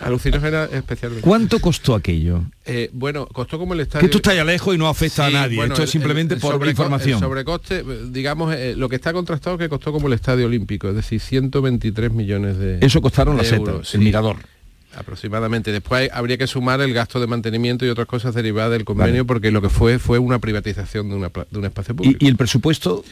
Alucinógena especialmente.
¿Cuánto costó aquello?
Eh, bueno, costó como el estadio.
Que esto está ya lejos y no afecta
Sí,
a nadie.
bueno,
esto es simplemente
el
por información.
El sobrecoste, eh, digamos, lo que está contrastado es que costó como el estadio olímpico, es decir, 123 millones de
Eso costaron
de
las setas,
euros,
el mirador.
Aproximadamente. Después habría que sumar el gasto de mantenimiento y otras cosas derivadas del convenio, porque lo que fue fue una privatización de, una pla- de un espacio público.
¿Y, y el presupuesto?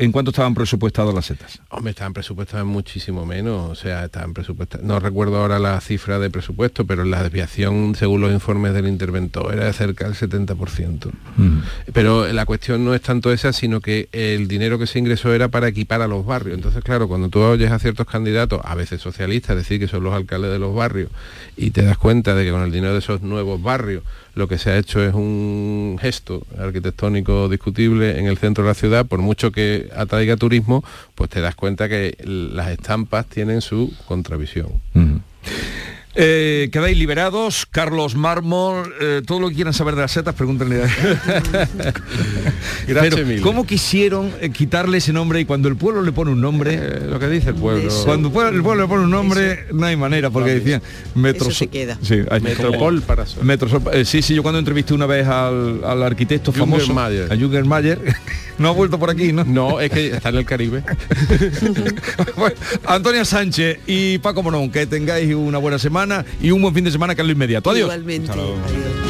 ¿En cuánto estaban presupuestados las setas?
Hombre, estaban presupuestadas muchísimo menos, o sea, estaban presupuestadas, no recuerdo ahora la cifra de presupuesto, pero la desviación, según los informes del interventor, era de cerca del 70%. Pero la cuestión no es tanto esa, sino que el dinero que se ingresó era para equipar a los barrios. Entonces, claro, cuando tú oyes a ciertos candidatos, a veces socialistas, decir que son los alcaldes de los barrios, y te das cuenta de que con el dinero de esos nuevos barrios lo que se ha hecho es un gesto arquitectónico discutible en el centro de la ciudad, por mucho que atraiga turismo, pues te das cuenta que las estampas tienen su contravisión.
Eh, quedáis liberados, Carlos Mármol, eh, todo lo que quieran saber de las setas, pregúntenle a
Gracias,
Pero. ¿Cómo quisieron eh, quitarle ese nombre y cuando el pueblo le pone un nombre?
Eh, lo que dice el pueblo.
Cuando el pueblo, el pueblo le pone un nombre, no hay manera, porque decían metros.
se queda.
Sí, hay-
Metropol
como-
para sol.
Metrosol- eh, sí, sí, yo cuando entrevisté una vez al, al arquitecto famoso,
Jungermayer.
a Jürgen Mayer, no ha vuelto por aquí, ¿no?
No, es que está en el Caribe.
Bueno, Antonia Sánchez y Paco Morón, que tengáis una buena semana y un buen fin de semana que es lo inmediato. Adiós.
Igualmente.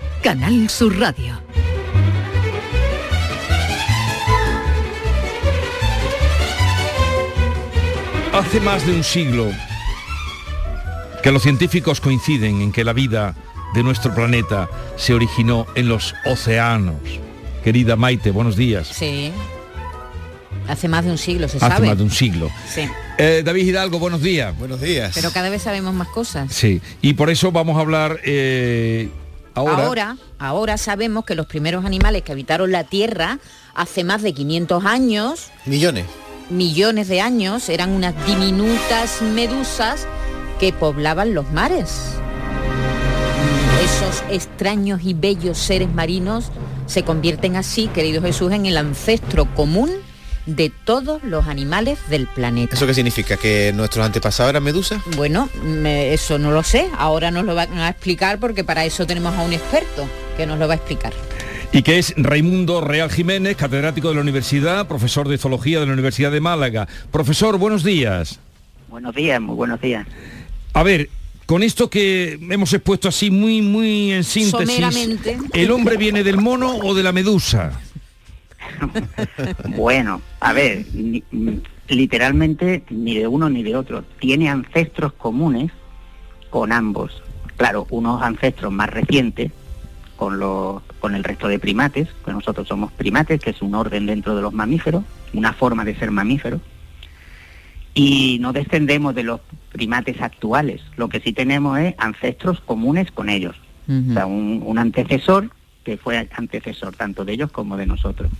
Canal Sur Radio.
Hace más de un siglo que los científicos coinciden en que la vida de nuestro planeta se originó en los océanos. Querida Maite, buenos días.
Sí. Hace más de un siglo, se
Hace
sabe.
más de un siglo.
Sí.
Eh, David Hidalgo, buenos días.
Buenos días.
Pero cada vez sabemos más cosas.
Sí, y por eso vamos a hablar eh, ahora.
ahora, ahora sabemos que los primeros animales que habitaron la Tierra hace más de 500 años,
Millones.
millones de años, eran unas diminutas medusas que poblaban los mares. Esos extraños y bellos seres marinos se convierten así, querido Jesús, en el ancestro común de todos los animales del planeta.
¿Eso qué significa? ¿Que nuestros antepasados eran medusas?
Bueno, me- eso no lo sé. Ahora nos lo van a explicar porque para eso tenemos a un experto que nos lo va a explicar.
Y que es Raimundo Real Jiménez, catedrático de la universidad, profesor de zoología de la Universidad de Málaga. Profesor, buenos días.
Buenos días, muy buenos días.
A ver, con esto que hemos expuesto así muy, muy en síntesis,
Someramente.
¿el hombre viene del mono o de la medusa?
Bueno, a ver, ni- literalmente ni de uno ni de otro. Tiene ancestros comunes con ambos. Claro, unos ancestros más recientes con, los, con el resto de primates, que nosotros somos primates, que es un orden dentro de los mamíferos, una forma de ser mamíferos. Y no descendemos de los primates actuales. Lo que sí tenemos es ancestros comunes con ellos. O sea, un, un antecesor que fue antecesor tanto de ellos como de nosotros.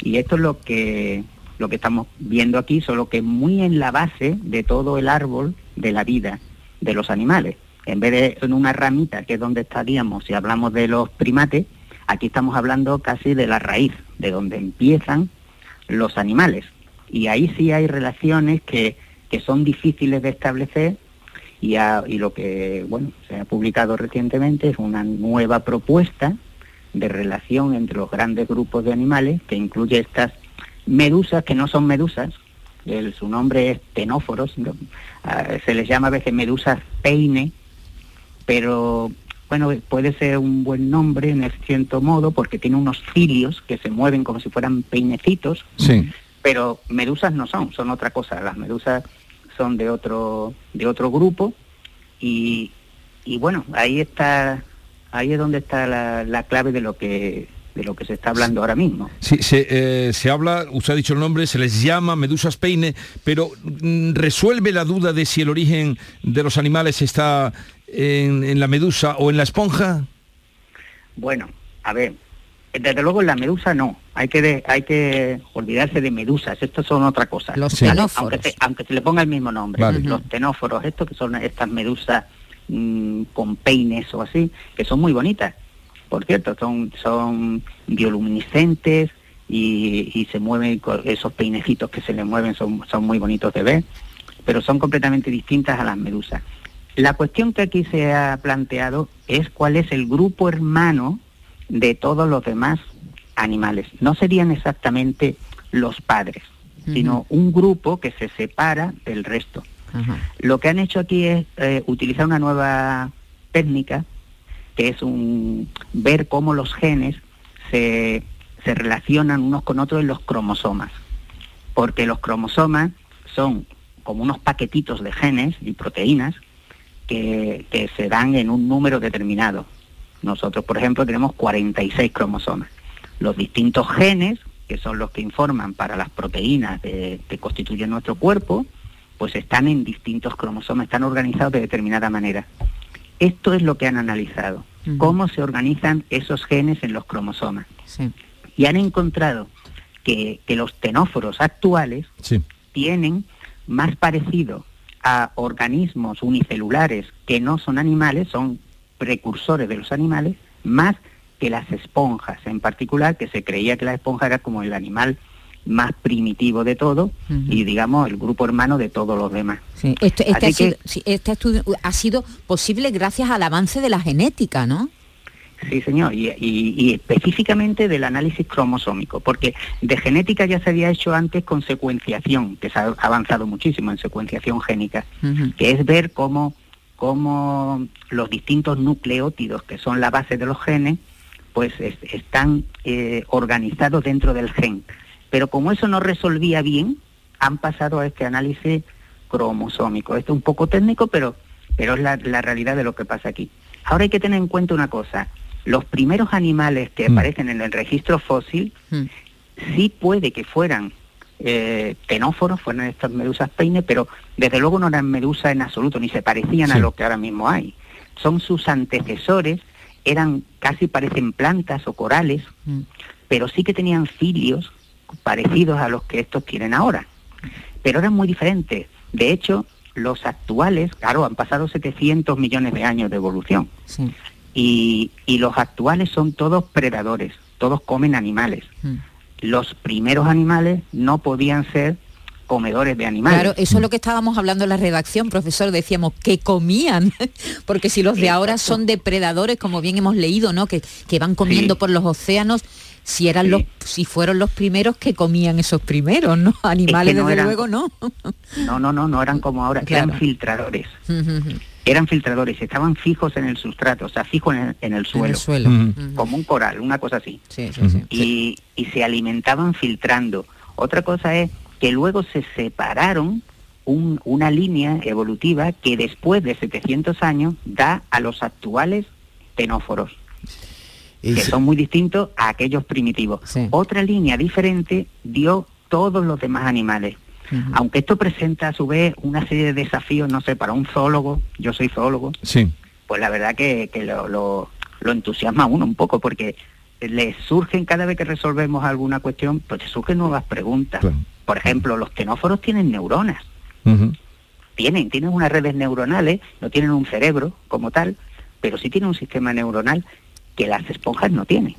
Y esto es lo que lo que estamos viendo aquí, solo que muy en la base de todo el árbol de la vida de los animales. En vez de en una ramita, que es donde estaríamos si hablamos de los primates, aquí estamos hablando casi de la raíz, de donde empiezan los animales. Y ahí sí hay relaciones que, que son difíciles de establecer y, y lo que bueno se ha publicado recientemente es una nueva propuesta de relación entre los grandes grupos de animales que incluye estas medusas que no son medusas el- su nombre es tenóforos ¿no? Ah, se les llama a veces medusas peine pero bueno puede ser un buen nombre en cierto modo porque tiene unos cilios que se mueven como si fueran peinecitos
Sí.
pero medusas no son, son otra cosa. Las medusas son de otro, de otro grupo y, y bueno, ahí está, ahí es donde está la, la clave de lo que de lo que se está hablando ahora mismo.
Sí, se, eh, se habla, usted ha dicho el nombre, se les llama medusas peine, pero mm, resuelve la duda de si el origen de los animales está en, en la medusa o en la esponja.
Bueno, a ver, desde luego en la medusa no, hay que de- hay que olvidarse de medusas, estos son otra cosa.
Los tenóforos.
Aunque se, aunque se le ponga el mismo nombre,
Vale.
los tenóforos, estos que son estas medusas mm, con peines o así, que son muy bonitas. Por cierto, son, son bioluminiscentes y, y se mueven con esos peinecitos que se le mueven, son, son muy bonitos de ver, pero son completamente distintas a las medusas. La cuestión que aquí se ha planteado es cuál es el grupo hermano de todos los demás animales. No serían exactamente los padres, sino un grupo que se separa del resto. Lo que han hecho aquí es eh, utilizar una nueva técnica, que es un, ver cómo los genes se, se relacionan unos con otros en los cromosomas. Porque los cromosomas son como unos paquetitos de genes y proteínas que, que se dan en un número determinado. Nosotros, por ejemplo, tenemos 46 cromosomas. Los distintos genes, que son los que informan para las proteínas que constituyen nuestro cuerpo, pues están en distintos cromosomas, están organizados de determinada manera. Esto es lo que han analizado, cómo se organizan esos genes en los cromosomas. Y han encontrado que, que los tenóforos actuales tienen más parecido a organismos unicelulares que no son animales, son precursores de los animales, más que las esponjas, en particular que se creía que la esponja era como el animal más primitivo de todo y digamos el grupo hermano de todos los demás.
Sí, esto- este, ha sido, sí, este estudio ha sido posible gracias al avance de la genética, ¿no?
Sí, señor, y, y- y específicamente del análisis cromosómico, porque de genética ya se había hecho antes con secuenciación, que se ha avanzado muchísimo en secuenciación génica, que es ver cómo, cómo los distintos nucleótidos, que son la base de los genes, pues es- están eh, organizados dentro del gen. Pero como eso no resolvía bien, han pasado a este análisis cromosómico. Esto es un poco técnico, pero, pero es la, la realidad de lo que pasa aquí. Ahora hay que tener en cuenta una cosa. Los primeros animales que aparecen en el registro fósil sí puede que fueran eh, tenóforos, fueran estas medusas peine, pero desde luego no eran medusas en absoluto, ni se parecían a lo que ahora mismo hay. Son sus antecesores, eran casi parecen plantas o corales, pero sí que tenían cilios parecidos a los que estos tienen ahora. Pero eran muy diferentes. De hecho, los actuales, claro, han pasado 700 millones de años de evolución. Y, y los actuales son todos predadores, todos comen animales. Los primeros animales no podían ser comedores de animales.
Claro, eso es lo que estábamos hablando en la redacción, profesor, decíamos que comían, porque si los de ahora son depredadores, como bien hemos leído, ¿no? Que, que van comiendo
Sí.
por los océanos, si eran los, si fueron los primeros que comían esos primeros, ¿no? Animales,
no
desde
eran-
luego, no.
No, no, no, no eran como ahora,
Claro.
eran filtradores. Eran filtradores, estaban fijos en el sustrato, o sea, fijos en el, en el suelo.
suelo.
Como un coral, una cosa así.
Sí, sí, sí.
y, y se alimentaban filtrando. Otra cosa es que luego se separaron un- una línea evolutiva que después de 700 años da a los actuales tenóforos, que son muy distintos a aquellos primitivos. Otra línea diferente dio todos los demás animales. Aunque esto presenta a su vez una serie de desafíos, no sé, para un zoólogo, yo soy zoólogo,
Sí.
pues la verdad que, que lo, lo- lo entusiasma a uno un poco porque le surgen cada vez que resolvemos alguna cuestión, pues te surgen nuevas preguntas. Por ejemplo, los tenóforos tienen neuronas, tienen, tienen unas redes neuronales, no tienen un cerebro como tal, pero sí tienen un sistema neuronal que las esponjas no tienen.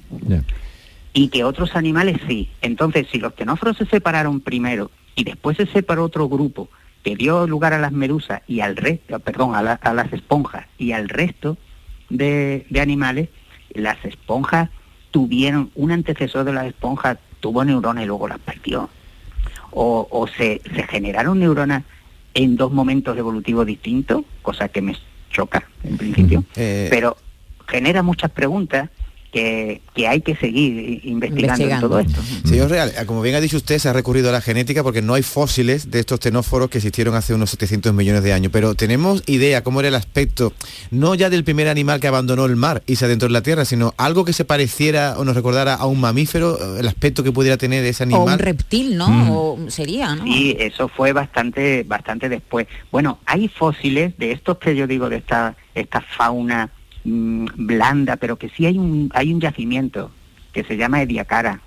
Y que otros animales sí. Entonces, si los tenóforos se separaron primero y después se separó otro grupo que dio lugar a las medusas y al resto, perdón, a, la- a las esponjas y al resto de, de animales, las esponjas tuvieron, un antecesor de las esponjas tuvo neuronas y luego las partió. O, o se, se generaron neuronas en dos momentos evolutivos distintos, cosa que me choca en principio, pero genera muchas preguntas que, que hay que seguir investigando, en todo esto.
Señor Real, como bien ha dicho usted, se ha recurrido a la genética porque no hay fósiles de estos tenóforos que existieron hace unos 700 millones de años, pero tenemos idea cómo era el aspecto, no ya del primer animal que abandonó el mar y se adentró en la tierra, sino algo que se pareciera o nos recordara a un mamífero, eh, el aspecto que pudiera tener ese
O un
animal.
reptil, ¿no?
Mm.
O sería, ¿no?
Sí, eso fue bastante, bastante después. Bueno, hay fósiles de estos que yo digo de esta, esta fauna mm, blanda, pero que sí hay un, hay un yacimiento que se llama Ediacara.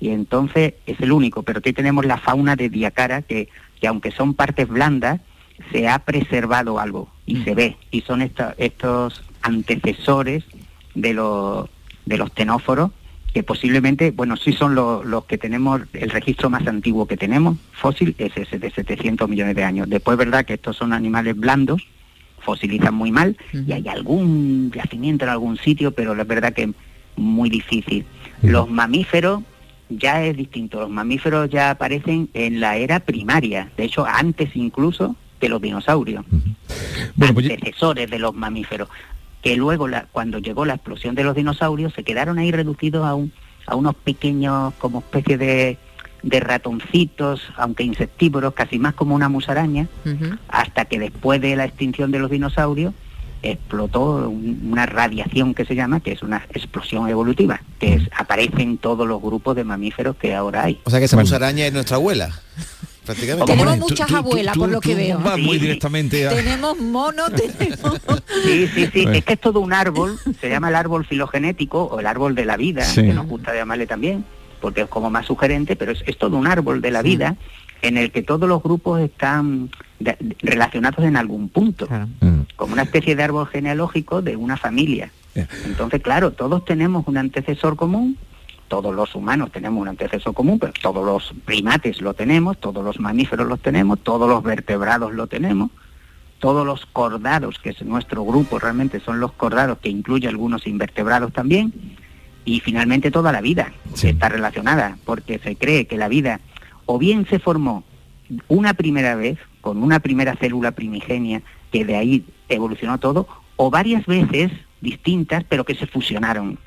Y entonces es el único, pero aquí tenemos la fauna de Ediacara que, que aunque son partes blandas, se ha preservado algo y se ve. Y son esta- estos antecesores de los, de los tenóforos que posiblemente, bueno, sí son los, los que tenemos, el registro más antiguo que tenemos, fósil, es ese de 700 millones de años. Después, verdad que estos son animales blandos, fosilizan muy mal, y hay algún yacimiento en algún sitio, pero la verdad que muy difícil. Los mamíferos ya es distinto, los mamíferos ya aparecen en la era primaria, de hecho antes incluso de los dinosaurios,
pues
antecesores de los mamíferos, que luego la- cuando llegó la explosión de los dinosaurios se quedaron ahí reducidos a, un, a unos pequeños como especie de, de ratoncitos, aunque insectívoros, casi más como una musaraña, hasta que después de la extinción de los dinosaurios explotó un- una radiación que se llama, que es una explosión evolutiva, que es, aparece en todos los grupos de mamíferos que ahora hay.
O sea que esa musaraña es nuestra abuela, prácticamente.
Tenemos muchas abuelas, por lo que veo.
vas muy directamente a...
Tenemos monos, tenemos...
Sí, sí, sí, es que es todo un árbol, se llama el árbol filogenético o el árbol de la vida,
Sí.
que nos gusta llamarle también, porque es como más sugerente, pero es, es todo un árbol de la vida en el que todos los grupos están de- de- relacionados en algún punto, como una especie de árbol genealógico de una familia. Entonces, claro, todos tenemos un antecesor común, todos los humanos tenemos un antecesor común, pero todos los primates lo tenemos, todos los mamíferos lo tenemos, todos los vertebrados lo tenemos, todos los cordados, que es nuestro grupo realmente son los cordados, que incluye algunos invertebrados también, y finalmente toda la vida está relacionada, porque se cree que la vida o bien se formó una primera vez, con una primera célula primigenia, que de ahí evolucionó todo, o varias veces distintas, pero que se fusionaron.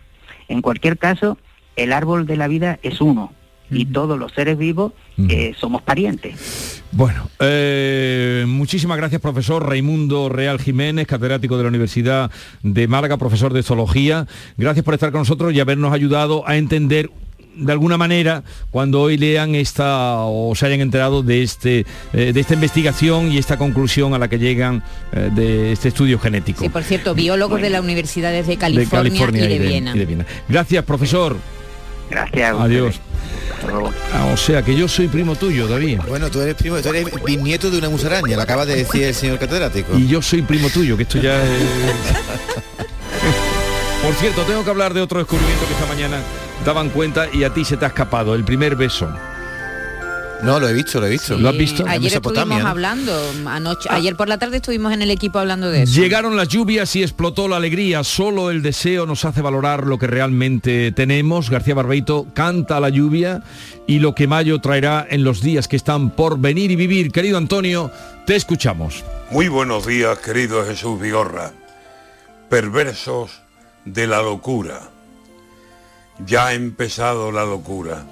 En cualquier caso, el árbol de la vida es uno y todos los seres vivos eh, somos parientes.
Bueno, eh, muchísimas gracias profesor Raimundo Real Jiménez, catedrático de la Universidad de Málaga, profesor de zoología. Gracias por estar con nosotros y habernos ayudado a entender de alguna manera cuando hoy lean esta o se hayan enterado de este eh, de esta investigación y esta conclusión a la que llegan eh, de este estudio genético.
Sí, por cierto, biólogos de las universidades de California, y, de Viena.
Gracias, profesor.
Gracias.
Adiós. Ah, o sea que yo soy primo tuyo, David.
Bueno, tú eres primo, tú eres bisnieto de una musaraña, lo acaba de decir el señor catedrático.
Y yo soy primo tuyo, que esto ya es... Por cierto, tengo que hablar de otro descubrimiento que esta mañana daban cuenta y a ti se te ha escapado, el primer beso.
No, lo he visto, lo he visto.
¿Lo has visto?
Ayer estuvimos hablando, anoche, ayer por la tarde estuvimos en el equipo hablando de eso.
Llegaron las lluvias y explotó la alegría. Solo el deseo nos hace valorar lo que realmente tenemos. García Barbeito canta la lluvia y lo que mayo traerá en los días que están por venir y vivir. Querido Antonio, te escuchamos.
Muy buenos días, querido Jesús Vigorra. Perversos de la locura. Ya ha empezado la locura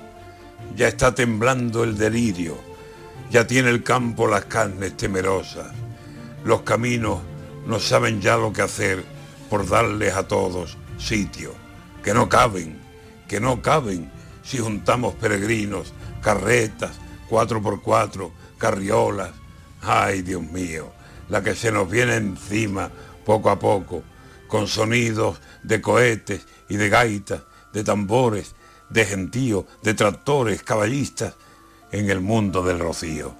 ya está temblando el delirio, ya tiene el campo las carnes temerosas, los caminos no saben ya lo que hacer por darles a todos sitio, que no caben, que no caben si juntamos peregrinos, carretas, cuatro por cuatro, carriolas. Ay, Dios mío, la que se nos viene encima poco a poco, con sonidos de cohetes y de gaitas, de tambores, de gentío, de tractores, caballistas, en el mundo del rocío.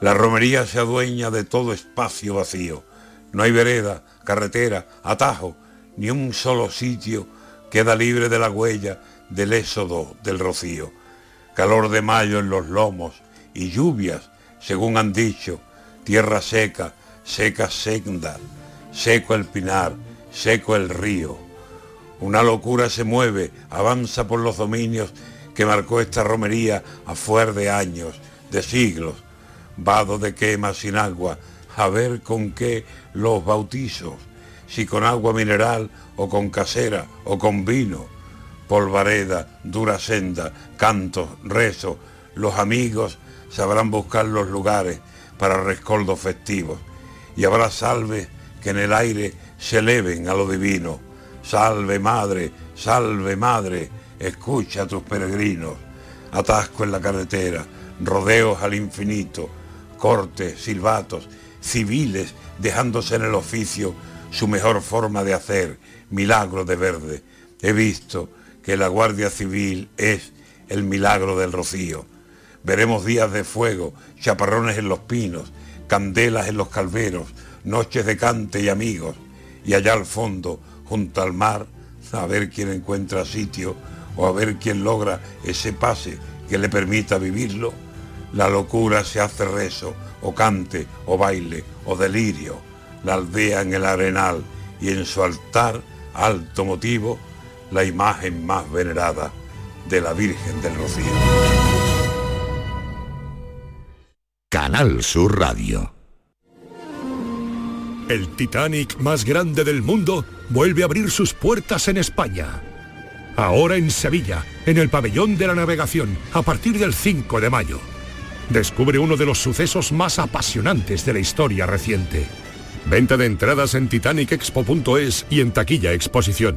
La romería se adueña de todo espacio vacío. No hay vereda, carretera, atajo, ni un solo sitio queda libre de la huella del éxodo del rocío. Calor de mayo en los lomos y lluvias, según han dicho, tierra seca, seca senda, seco el pinar, seco el río. Una locura se mueve, avanza por los dominios que marcó esta romería a fuer de años, de siglos. Vado de quema sin agua, a ver con qué los bautizos, si con agua mineral o con casera o con vino. Polvareda, dura senda, cantos, rezo, los amigos sabrán buscar los lugares para rescoldos festivos y habrá salves que en el aire se eleven a lo divino Salve madre, salve madre, escucha a tus peregrinos. Atasco en la carretera, rodeos al infinito, cortes, silbatos, civiles dejándose en el oficio su mejor forma de hacer, milagro de verde. He visto que la Guardia Civil es el milagro del rocío. Veremos días de fuego, chaparrones en los pinos, candelas en los calveros, noches de cante y amigos, y allá al fondo junto al mar a ver quién encuentra sitio o a ver quién logra ese pase que le permita vivirlo, la locura se hace rezo, o cante, o baile, o delirio, la aldea en el arenal y en su altar, alto motivo, la imagen más venerada de la Virgen del Rocío.
Canal Sur Radio.
El Titanic más grande del mundo vuelve a abrir sus puertas en España. Ahora en Sevilla, en el pabellón de la navegación, a partir del 5 de mayo. Descubre uno de los sucesos más apasionantes de la historia reciente. Venta de entradas en titanicexpo.es y en taquilla exposición.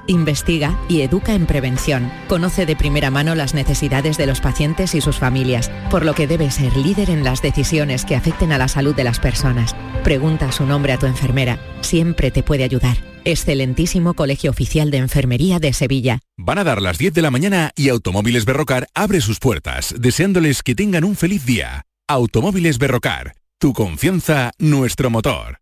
investiga y educa en prevención. Conoce de primera mano las necesidades de los pacientes y sus familias, por lo que debe ser líder en las decisiones que afecten a la salud de las personas. Pregunta su nombre a tu enfermera, siempre te puede ayudar. Excelentísimo Colegio Oficial de Enfermería de Sevilla.
Van a dar las 10 de la mañana y Automóviles Berrocar abre sus puertas, deseándoles que tengan un feliz día. Automóviles Berrocar, tu confianza, nuestro motor.